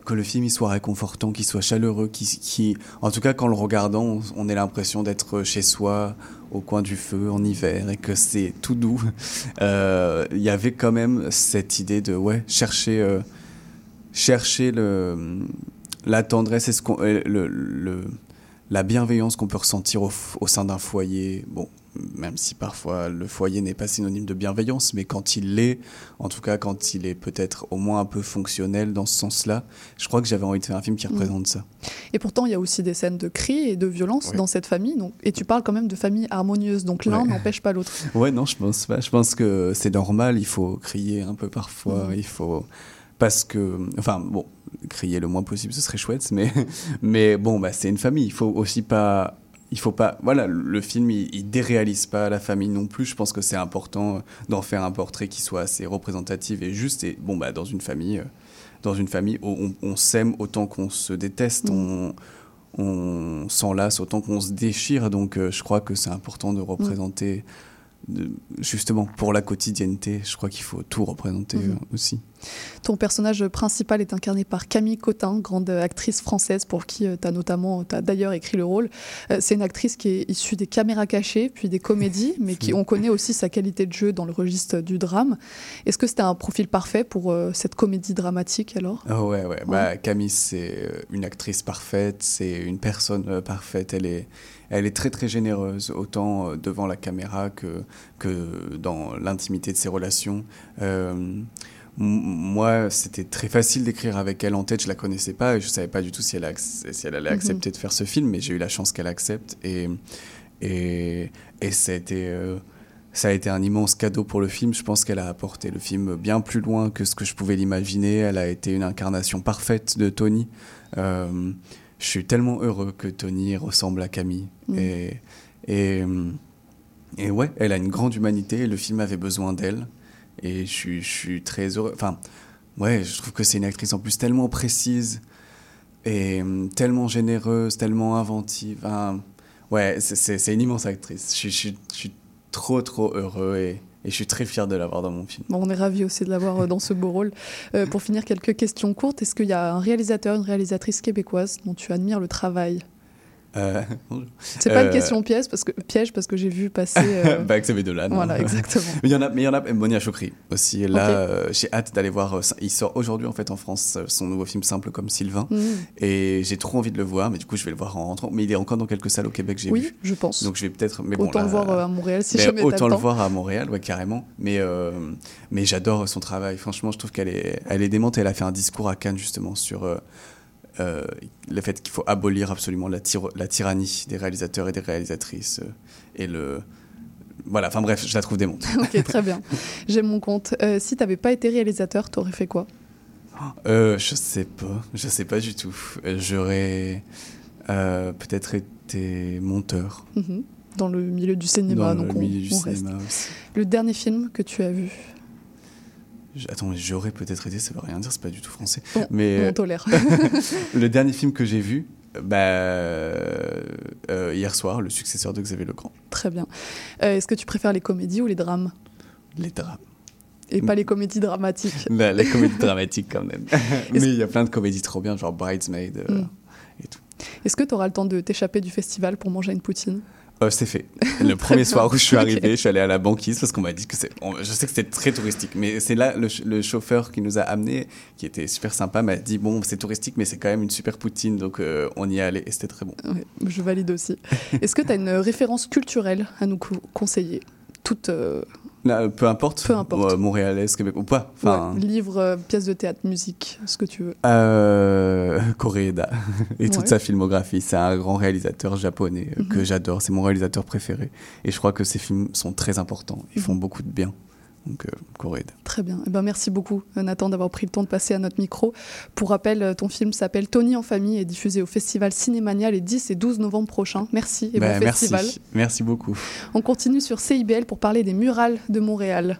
que le film il soit réconfortant, qu'il soit chaleureux, qui, qui, en tout cas quand le regardant, on, ait l'impression d'être chez soi, au coin du feu, en hiver, et que c'est tout doux. <laughs> Il euh, y avait quand même cette idée de ouais chercher, euh, chercher le, la tendresse et ce qu'on, le, le, la bienveillance qu'on peut ressentir au, au sein d'un foyer. Bon, même si parfois le foyer n'est pas synonyme de bienveillance, mais quand il l'est, en tout cas quand il est peut-être au moins un peu fonctionnel dans ce sens-là, je crois que j'avais envie de faire un film qui représente mmh. ça. Et pourtant, il y a aussi des scènes de cris et de violence oui. dans cette famille, donc, et tu parles quand même de famille harmonieuse, donc l'un ouais. n'empêche pas l'autre. <laughs> Ouais, non, je pense pas. Je pense que c'est normal, il faut crier un peu parfois, mmh. il faut... Parce que, enfin, bon, crier le moins possible, ce serait chouette, mais, <laughs> mais bon, bah, c'est une famille, il faut aussi pas il faut pas voilà le film il, il, déréalise pas la famille non plus je pense que c'est important d'en faire un portrait qui soit assez représentatif et juste et bon bah dans une famille dans une famille on, on s'aime autant qu'on se déteste mmh. on on s'enlace autant qu'on se déchire donc euh, je crois que c'est important de représenter mmh. Justement pour la quotidienneté je crois qu'il faut tout représenter mmh. euh, aussi ton personnage principal est incarné par Camille Cotin, grande actrice française pour qui tu as notamment as d'ailleurs écrit le rôle. Euh, c'est une actrice qui est issue des caméras cachées, puis des comédies, <laughs> mais qui on connaît aussi sa qualité de jeu dans le registre du drame. Est-ce que c'était un profil parfait pour euh, cette comédie dramatique alors? Oh ouais, ouais, ouais. Bah, Camille, c'est une actrice parfaite, c'est une personne euh, parfaite. Elle est, elle est très très généreuse, autant devant la caméra que, que dans l'intimité de ses relations. Euh, moi, c'était très facile d'écrire avec elle en tête. Je la connaissais pas et je savais pas du tout si elle, si elle allait accepter mm -hmm. de faire ce film, mais j'ai eu la chance qu'elle accepte et et, et ça a été euh, ça a été un immense cadeau pour le film. Je pense qu'elle a apporté le film bien plus loin que ce que je pouvais l'imaginer. Elle a été une incarnation parfaite de Tony. Euh, je suis tellement heureux que Tony ressemble à Camille mm. et et et ouais, elle a une grande humanité. Et le film avait besoin d'elle. Et je suis, je suis très heureux. Enfin, ouais, je trouve que c'est une actrice en plus tellement précise et tellement généreuse, tellement inventive. Enfin, ouais, c'est une immense actrice. Je, je, je, suis trop, trop heureux et, et je suis très fier de l'avoir dans mon film. On est ravis aussi de l'avoir dans ce beau rôle. Euh, pour finir, quelques questions courtes. Est-ce qu'il y a un réalisateur, une réalisatrice québécoise dont tu admires le travail? Euh, c'est pas euh... une question piège parce que piège parce que j'ai vu passer. <laughs> Euh... bah, Xavier Dolan. Voilà, exactement. <laughs> mais il y en a, mais il y en a. Monia Chokri aussi. Là, okay. euh, j'ai hâte d'aller voir. Il sort aujourd'hui en fait en France son nouveau film simple comme Sylvain, mmh. et j'ai trop envie de le voir. Mais du coup, je vais le voir en rentrant. Mais il est encore dans quelques salles au Québec, j'ai oui, vu. je pense. Donc je vais peut-être. Mais autant bon, là, le voir à Montréal si jamais. Autant le voir à Montréal, ouais, carrément. Mais euh, mais j'adore son travail. Franchement, je trouve qu'elle est, elle est démente. Elle a fait un discours à Cannes justement sur euh, le fait qu'il faut abolir absolument la, la, tyrannie des réalisateurs et des réalisatrices euh, et le voilà enfin bref je la trouve démonte <laughs> ok très bien j'aime mon compte euh, si t'avais pas été réalisateur t'aurais fait quoi? Euh, je sais pas, je sais pas du tout. Euh, J'aurais euh, peut-être été monteur. Mhm. Dans le milieu du cinéma, dans donc le on- milieu du on reste. cinéma aussi. Le dernier film que tu as vu? Attends, j'aurais peut-être été, ça veut rien dire, c'est pas du tout français. Mais on tolère. <laughs> <laughs> le dernier film que j'ai vu, bah, euh, hier soir, le successeur de Xavier Legrand, Très bien. Euh, Est-ce que tu préfères les comédies ou les drames? Les drames. Et pas les comédies dramatiques <laughs> La, la comédie dramatique quand même. mais il y a plein de comédies trop bien, genre Bridesmaid euh, Mm. et tout. Est-ce que tu auras le temps de t'échapper du festival pour manger une poutine? Euh, c'est fait. Le <laughs> premier soir où je suis arrivé, je suis allé à la banquise parce qu'on m'a dit que c'est. Je sais que c'était très touristique, mais c'est là le, ch- le chauffeur qui nous a amenés, qui était super sympa, m'a dit bon, c'est touristique, mais c'est quand même une super poutine, donc euh, on y est allé et c'était très bon. Ouais, Je valide aussi. Est-ce que tu as une référence culturelle à nous co- conseiller? Toute euh, Là, peu importe. Peu importe. euh, montréalaise, Québec ou pas. Enfin, ouais, livre, euh, pièce de théâtre, musique, ce que tu veux. euh, Koreeda <laughs> et toute sa filmographie. C'est un grand réalisateur japonais euh, que Mhm. j'adore. C'est mon réalisateur préféré. Et je crois que ses films sont très importants. Ils font beaucoup de bien. Donc, euh, Koreeda. Très bien. Eh ben, merci beaucoup, euh, Nathan, d'avoir pris le temps de passer à notre micro. Pour rappel, euh, ton film s'appelle Tony en famille et est diffusé au Festival Cinémania les 10 et 12 novembre prochains. Merci et Ben, bon merci. festival. Merci beaucoup. On continue sur CIBL pour parler des murales de Montréal.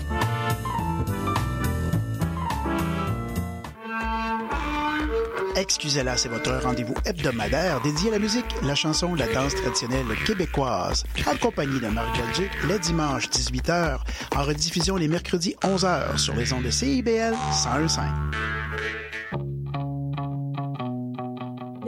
Excusez-la, c'est votre rendez-vous hebdomadaire dédié à la musique, la chanson, la danse traditionnelle québécoise. En compagnie de Marc Duc, les dimanches 18h, en rediffusion les mercredis 11h sur les ondes de CIBL 101.5.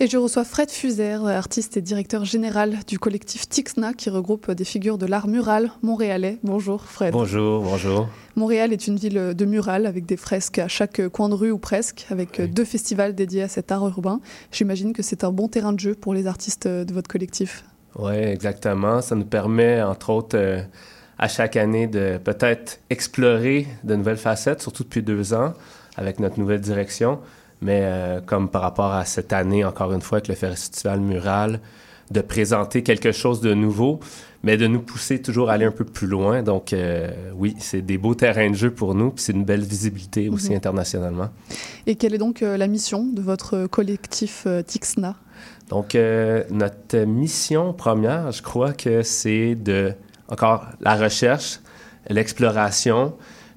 Et je reçois Fred Fuser, artiste et directeur général du collectif Tixna, qui regroupe des figures de l'art mural montréalais. Bonjour Fred. Bonjour, bonjour. Montréal est une ville de murales avec des fresques à chaque coin de rue ou presque, avec deux festivals dédiés à cet art urbain. J'imagine que c'est un bon terrain de jeu pour les artistes de votre collectif. Oui, exactement. Ça nous permet, entre autres, euh, à chaque année de peut-être explorer de nouvelles facettes, surtout depuis deux ans, avec notre nouvelle direction. Mais euh, comme par rapport à cette année, encore une fois, avec le Festival Mural, de présenter quelque chose de nouveau, mais de nous pousser toujours à aller un peu plus loin. Donc, euh, oui, c'est des beaux terrains de jeu pour nous, puis c'est une belle visibilité aussi Mhm. internationalement. Et quelle est donc euh, la mission de votre collectif Tixna? Donc, notre mission première, je crois que c'est de, encore, la recherche, l'exploration,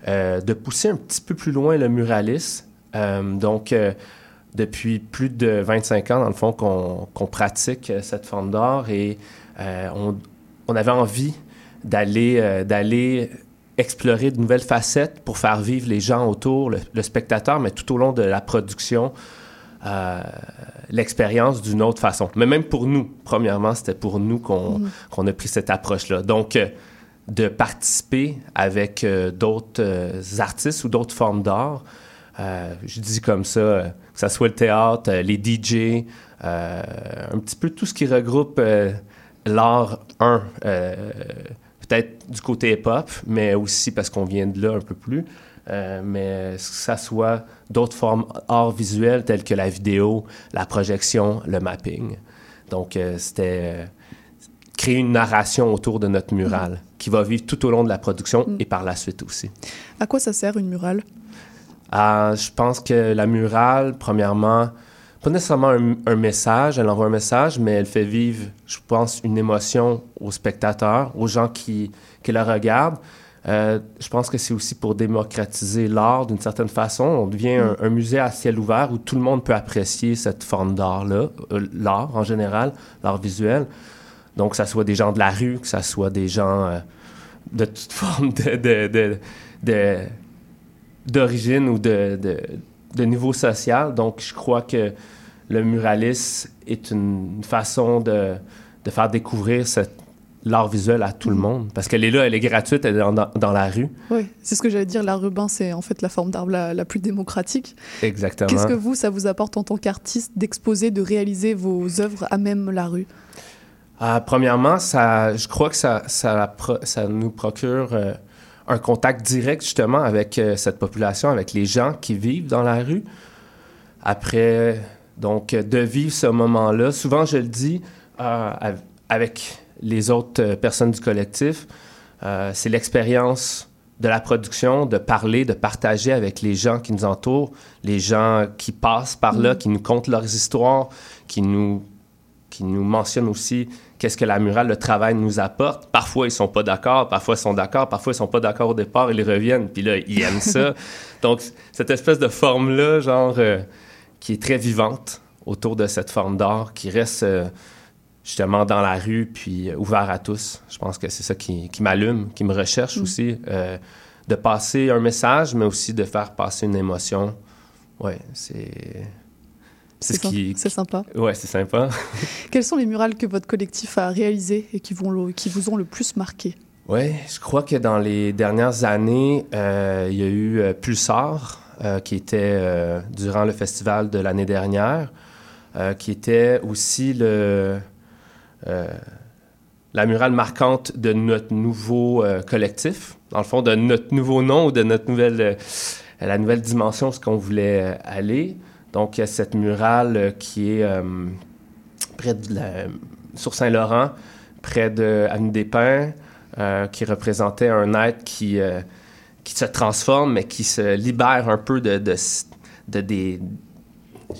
de pousser un petit peu plus loin le muralisme. Euh, donc, euh, depuis plus de 25 ans, dans le fond, qu'on pratique euh, cette forme d'art et on, on avait envie d'aller d'aller explorer de nouvelles facettes pour faire vivre les gens autour, le, le spectateur, mais tout au long de la production, euh, l'expérience d'une autre façon. Mais même pour nous, premièrement, c'était pour nous qu'on Mhm. qu'on a pris cette approche-là. Donc, euh, de participer avec euh, d'autres artistes ou d'autres formes d'art, euh, je dis comme ça, euh, que ce soit le théâtre, euh, les DJ, un petit peu tout ce qui regroupe l'art, un, euh, peut-être du côté hip-hop, mais aussi parce qu'on vient de là un peu plus, euh, mais que ça soit d'autres formes art visuel telles que la vidéo, la projection, le mapping. Donc, euh, c'était euh, créer une narration autour de notre mural qui va vivre tout au long de la production et par la suite aussi. À quoi ça sert une murale? Ah, je pense que la murale, premièrement, pas nécessairement un, message, elle envoie un message, mais elle fait vivre, je pense, une émotion aux spectateurs, aux gens qui, la regardent. Euh, je pense que c'est aussi pour démocratiser l'art d'une certaine façon. On devient un, musée à ciel ouvert où tout le monde peut apprécier cette forme d'art-là, euh, l'art en général, l'art visuel. Donc, que ça soit des gens de la rue, que ça soit des gens euh, de toute <laughs> forme de- d'origine ou de, de, de niveau social. Donc, je crois que le muralisme est une façon de, de faire découvrir cette- l'art visuel à tout le monde. Parce qu'elle est là, elle est gratuite, elle est dans, dans- la rue. Oui, c'est ce que j'allais dire. L'art urbain, c'est en fait la forme d'art la, la plus démocratique. Exactement. Qu'est-ce que vous, ça vous apporte en tant qu'artiste d'exposer, de réaliser vos œuvres à même la rue? Ah, premièrement, ça, je crois que ça, ça nous procure euh, un contact direct justement avec euh, cette population, avec les gens qui vivent dans la rue. Après, donc, de vivre ce moment-là, souvent je le dis euh, av- avec les autres euh, personnes du collectif, euh, c'est l'expérience de la production, de parler, de partager avec les gens qui nous entourent, les gens qui passent par là, Mhm. qui nous content leurs histoires, qui nous qui nous mentionnent aussi qu'est-ce que la murale, le travail nous apporte. Parfois, ils sont pas d'accord, parfois, ils sont d'accord, parfois, ils sont pas d'accord au départ, ils reviennent, puis là, ils aiment ça. <laughs> Donc, cette espèce de forme-là, genre, euh, qui est très vivante autour de cette forme d'art, qui reste euh, justement dans la rue, puis euh, ouvert à tous. Je pense que c'est ça qui, qui m'allume, qui me recherche Mm. aussi, de passer un message, mais aussi de faire passer une émotion. Ouais, c'est... C'est ce qui... C'est sympa. Ouais, c'est sympa. Quels sont les murales que votre collectif a réalisés et qui, vont le- qui vous ont le plus marqué? Oui, je crois que dans les dernières années, euh, il y a eu euh, Pulsar, euh, qui était euh, durant le festival de l'année dernière, euh, qui était aussi le, euh, la murale marquante de notre nouveau euh, collectif, dans le fond, de notre nouveau nom ou de notre nouvelle, euh, la nouvelle dimension, ce qu'on voulait euh, aller. Donc, il y a cette murale euh, qui est euh, près de la- sur Saint-Laurent, près de Avenue des Pins, euh, qui représentait un être qui, qui se transforme, mais qui se libère un peu de, de, de des...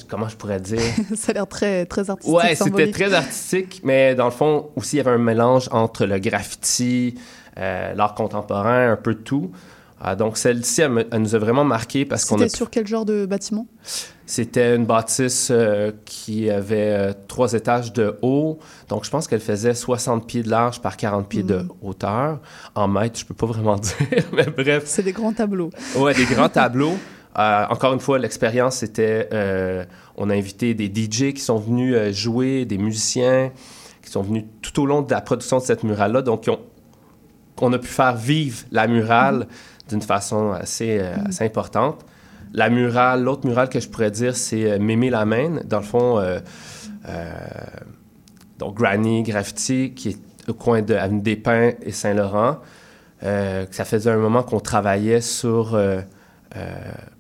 Comment je pourrais dire? <laughs> Ça a l'air très, très artistique. Ouais, c'était très artistique, mais dans le fond, aussi, il y avait un mélange entre le graffiti, euh, l'art contemporain, un peu de tout. Ah, donc, celle-ci, elle nous a vraiment marqué parce qu'on a... C'était sur quel genre de bâtiment? C'était une bâtisse euh, qui avait euh, trois étages de haut. Donc, je pense qu'elle faisait 60 pieds de large par 40 pieds de Mhm. hauteur. En mètres, je peux pas vraiment <laughs> dire, mais bref. C'est des grands tableaux. Ouais, des grands <laughs> tableaux. Euh, encore une fois, l'expérience, c'était... euh, on a invité des DJ qui sont venus jouer, des musiciens qui sont venus tout au long de la production de cette murale-là. Donc, on a pu faire vivre la murale d'une façon assez, assez importante. La murale, l'autre murale que je pourrais dire, c'est euh, Mémé la main. Dans le fond, euh, euh, donc Granny Graffiti, qui est au coin de Avenue des Pins et Saint-Laurent. Euh, ça faisait un moment qu'on travaillait sur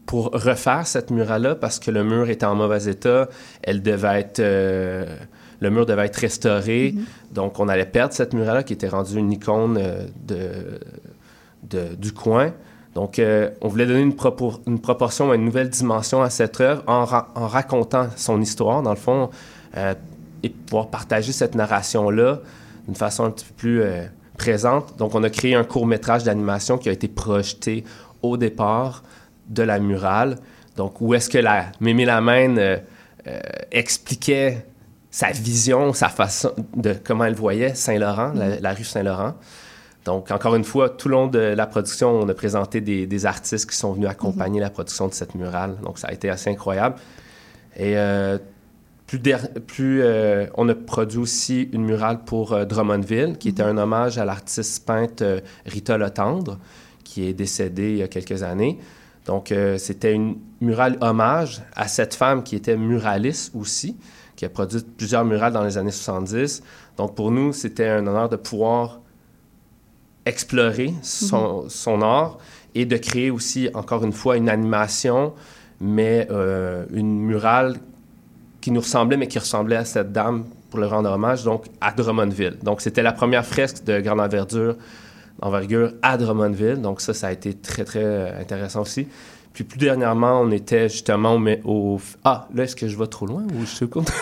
pour refaire cette murale-là parce que le mur était en mauvais état. Elle devait être, le mur devait être restauré. Donc, on allait perdre cette murale-là qui était rendue une icône de, de- du coin. Donc, euh, on voulait donner une, propor- une proportion, une nouvelle dimension à cette œuvre en, ra- en racontant son histoire, dans le fond, euh, et pouvoir partager cette narration-là d'une façon un petit peu plus euh, présente. Donc, on a créé un court-métrage d'animation qui a été projeté au départ de la murale. Donc, où est-ce que la Mémé Lamène expliquait sa vision, sa façon de comment elle voyait Saint-Laurent, la, la rue Saint-Laurent. Donc, encore une fois, tout le long de la production, on a présenté des, des artistes qui sont venus accompagner la production de cette murale. Donc, ça a été assez incroyable. Et euh, plus, euh, on a produit aussi une murale pour euh, Drummondville, qui était un hommage à l'artiste peintre Rita Le Tendre, qui est décédée il y a quelques années. Donc, c'était une murale hommage à cette femme qui était muraliste aussi, qui a produit plusieurs murales dans les années 70. Donc, pour nous, c'était un honneur de pouvoir explorer son, son art et de créer aussi, encore une fois, une animation, mais euh, une murale qui nous ressemblait, mais qui ressemblait à cette dame pour le rendre hommage, donc à Drummondville. Donc, c'était la première fresque de grande envergure, envergure à Drummondville. Donc, ça, ça a été très, très intéressant aussi. Puis, plus dernièrement, on était justement au... au- Ah, là, est-ce que je vais trop loin ou je suis content?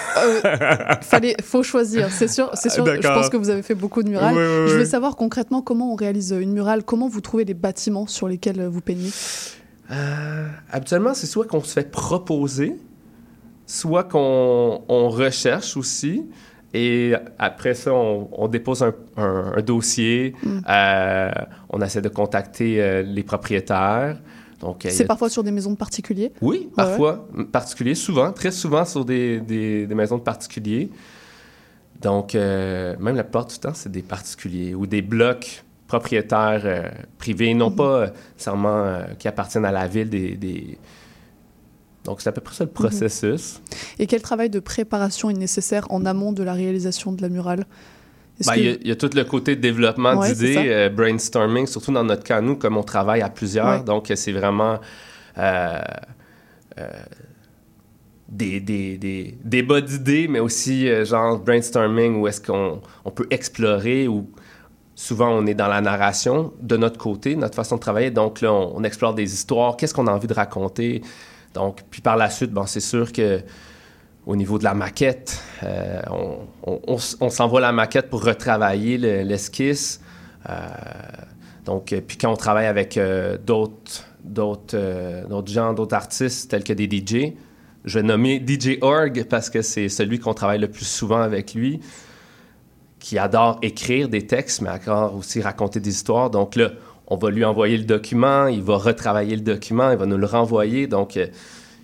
Fallait, faut choisir, c'est sûr. C'est sûr. Je pense que vous avez fait beaucoup de murales. Oui, oui, Je veux savoir concrètement comment on réalise une murale, comment vous trouvez les bâtiments sur lesquels vous peignez? Euh, habituellement, c'est soit qu'on se fait proposer, soit qu'on on recherche aussi. Et après ça, on, on dépose un, un- un dossier. Mm. Euh, on essaie de contacter euh, les propriétaires. Donc, C'est a- parfois sur des maisons de particuliers? Oui, ouais. parfois. Particulier, souvent, très souvent sur des, des- des maisons de particuliers. Donc, euh, même la plupart du temps, c'est des particuliers ou des blocs propriétaires euh, privés, non pas euh, nécessairement euh, qui appartiennent à la ville. Des, des- Donc, c'est à peu près ça le processus. Et quel travail de préparation est nécessaire en amont de la réalisation de la murale? Ben, que- Il y a- il y, a tout le côté développement Ouais, d'idées, euh, brainstorming, surtout dans notre cas, nous, comme on travaille à plusieurs. Ouais. Donc, c'est vraiment euh, euh, des, des, des débats d'idées, mais aussi genre brainstorming où est-ce qu'on on peut explorer ou souvent on est dans la narration de notre côté, notre façon de travailler. Donc là, on, on explore des histoires, qu'est-ce qu'on a envie de raconter. Donc, puis par la suite, bon, c'est sûr que au niveau de la maquette, euh, on, s'envoie la maquette pour retravailler le- l'esquisse. Euh, donc, euh, puis quand on travaille avec d'autres, d'autres, gens, d'autres artistes tels que des DJ, je vais nommer DJ Org parce que c'est celui qu'on travaille le plus souvent avec lui, qui adore écrire des textes, mais encore aussi raconter des histoires. Donc là, on va lui envoyer le document, il va retravailler le document, il va nous le renvoyer. Donc,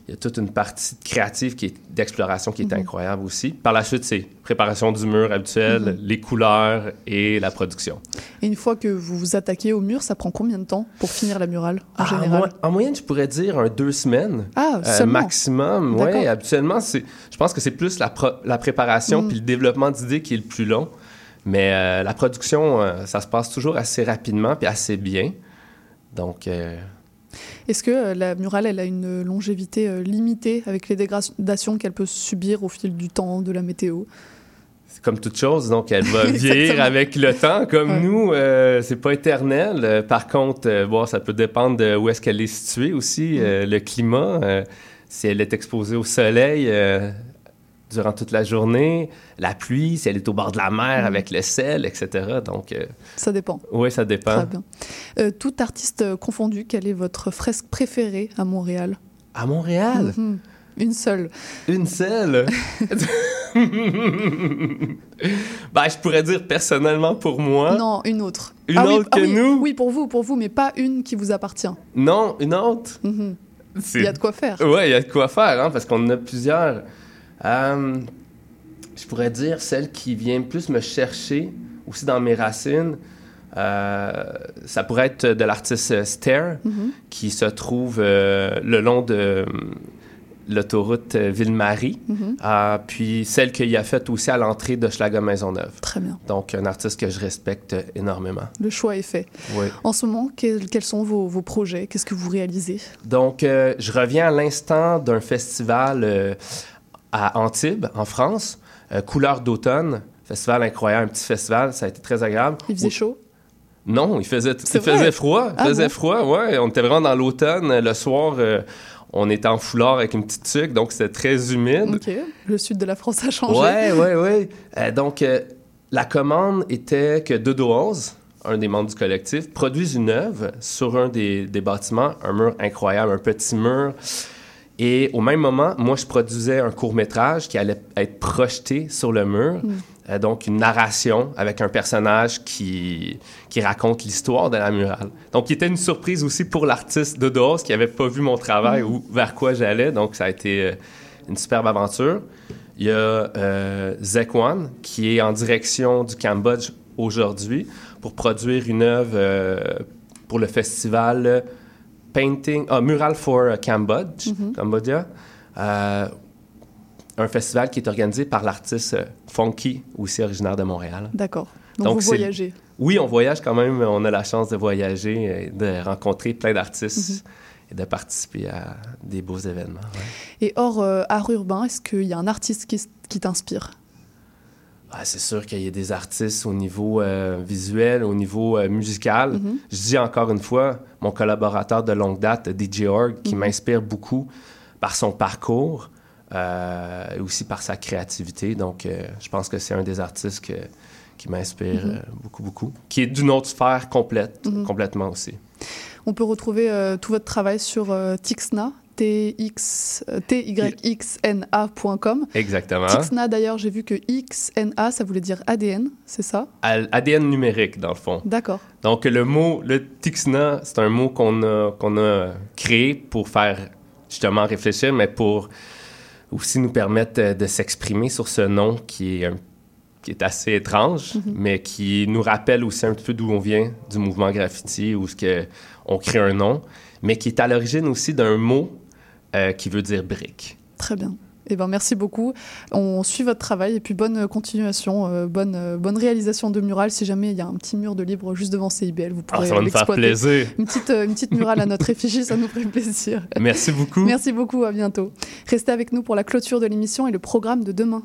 il y a toute une partie créative qui est, d'exploration qui est Mhm. incroyable aussi. Par la suite, c'est préparation du mur habituel, Mhm. les couleurs et la production. Et une fois que vous vous attaquez au mur, ça prend combien de temps pour finir la murale en Ah, général en moyenne, je pourrais dire un deux semaines. Ah, euh, maximum. Oui, habituellement, c'est, je pense que c'est plus la, pro- la préparation Mm. puis le développement d'idées qui est le plus long. Mais euh, la production, euh, ça se passe toujours assez rapidement puis assez bien. Donc, Est-ce que euh, la murale, elle a une longévité euh, limitée avec les dégradations qu'elle peut subir au fil du temps, de la météo? C'est comme toute chose, donc elle va <laughs> vieillir avec le temps. Comme Ouais. nous, euh, c'est pas éternel. Euh, par contre, euh, bon, ça peut dépendre de où est-ce qu'elle est située aussi, euh, le climat. si elle est exposée au soleil durant toute la journée, la pluie, si elle est au bord de la mer Mm. avec le sel, etc. Donc, euh, Ça dépend. oui, ça dépend. Très bien. Euh, tout artiste confondu, quelle est votre fresque préférée à Montréal? À Montréal? Mhm. Une seule. Une seule? <laughs> ben, je pourrais dire personnellement pour moi. Non, une autre. Une Ah oui, autre ah que oui, nous? Oui, pour vous, pour vous, mais pas une qui vous appartient. Non, une autre? Mhm. Il y a de quoi faire. Oui, il y a de quoi faire, hein, parce qu'on en a plusieurs. Euh, je pourrais dire celle qui vient plus me chercher aussi dans mes racines. euh, ça pourrait être de l'artiste Stair, Mhm. qui se trouve euh, le long de euh, l'autoroute euh, Ville-Marie, Mhm. Euh, puis celle qu'il a faite aussi à l'entrée de Schlager-Maisonneuve. Très bien. Donc, un artiste que je respecte énormément. Le choix est fait. Oui. En ce moment, quels, quels sont vos, vos projets? Qu'est-ce que vous réalisez? Donc, euh, je reviens à l'instant d'un festival euh, à Antibes, en France, euh, Couleur d'automne. Festival incroyable, un petit festival, ça a été très agréable. Il faisait chaud? Non, il faisait, il faisait froid. Il Ah faisait bon? froid, ouais. On était vraiment dans l'automne. Le soir, euh, on était en foulard avec une petite tuque, donc c'était très humide. Ok. Le sud de la France a changé. Ouais, ouais, ouais. Euh, donc, euh, la commande était que Dodo 11, un des membres du collectif, produise une œuvre sur un des, des bâtiments, un mur incroyable, un petit mur. Et au même moment, moi, je produisais un court-métrage qui allait être projeté sur le mur. Mm. Euh, donc, une narration avec un personnage qui, qui raconte l'histoire de la murale. Donc, il était une surprise aussi pour l'artiste de Dodos qui n'avait pas vu mon travail Mm. ou vers quoi j'allais. Donc, ça a été euh, une superbe aventure. Il y a euh, Zekwan, qui est en direction du Cambodge aujourd'hui pour produire une œuvre euh, pour le festival Painting, ah, Mural for Cambodge, Cambodia. Euh, un festival qui est organisé par l'artiste Funky, aussi originaire de Montréal. D'accord. Donc, vous voyagez. Oui, on voyage quand même. On a la chance de voyager, et de rencontrer plein d'artistes et de participer à des beaux événements. ouais. Et hors euh, art urbain, est-ce qu'il y a un artiste qui t'inspire? Ah, c'est sûr qu'il y a des artistes au niveau euh, visuel, au niveau euh, musical. Mhm. Je dis encore une fois, mon collaborateur de longue date, DJ Org, qui Mhm. m'inspire beaucoup par son parcours euh, et aussi par sa créativité. Donc, je pense que c'est un des artistes que- qui m'inspire Mhm. beaucoup, beaucoup. Qui est d'une autre sphère complète, complètement aussi. On peut retrouver tout votre travail sur Tixna, T-X, T-Y-X-N-A.com. Exactement. Tixna, d'ailleurs, j'ai vu que XNA, ça voulait dire ADN, c'est ça? ADN numérique, dans le fond. D'accord. Donc, le mot, le Tixna, c'est un mot qu'on a, qu'on a créé pour faire justement réfléchir, mais pour aussi nous permettre euh, de s'exprimer sur ce nom qui est, un- qui est assez étrange, Mhm. mais qui nous rappelle aussi un petit peu d'où on vient du mouvement graffiti, où ce que on crée un nom, mais qui est à l'origine aussi d'un mot euh, qui veut dire brique. Très bien. Eh ben, merci beaucoup. On suit votre travail et puis bonne continuation, euh, bonne, euh, bonne réalisation de mural. Si jamais il y a un petit mur de libre juste devant CIBL, vous pourrez Ah, ça va nous faire plaisir. Une petite, euh, une petite murale à notre effigie, ça nous ferait plaisir. Merci beaucoup. Merci beaucoup, à bientôt. Restez avec nous pour la clôture de l'émission et le programme de demain.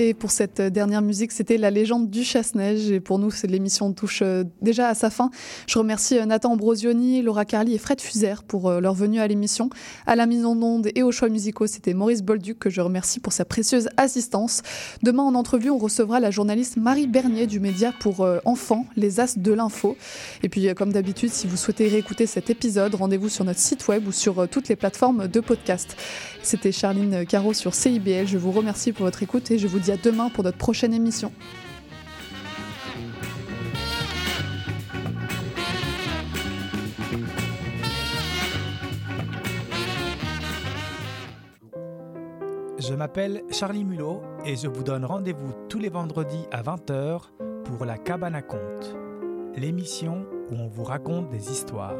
Et pour cette dernière musique, c'était La légende du chasse-neige. Et pour nous, l'émission touche euh, déjà à sa fin. Je remercie euh, Nathan Ambrosioni, Laura Carly et Fred Fuser pour euh, leur venue à l'émission. À la mise en onde et aux choix musicaux, c'était Maurice Bolduc que je remercie pour sa précieuse assistance. Demain, en entrevue, on recevra la journaliste Marie Bernier du média pour enfants, Les As de l'Info. Et puis, comme d'habitude, si vous souhaitez réécouter cet épisode, rendez-vous sur notre site web ou sur toutes les plateformes de podcast. C'était Charline Caro sur CIBL. Je vous remercie pour votre écoute et je vous à demain pour notre prochaine émission. Je m'appelle Charlie Mulot et je vous donne rendez-vous tous les vendredis à 20h pour La Cabane à Conte, l'émission où on vous raconte des histoires.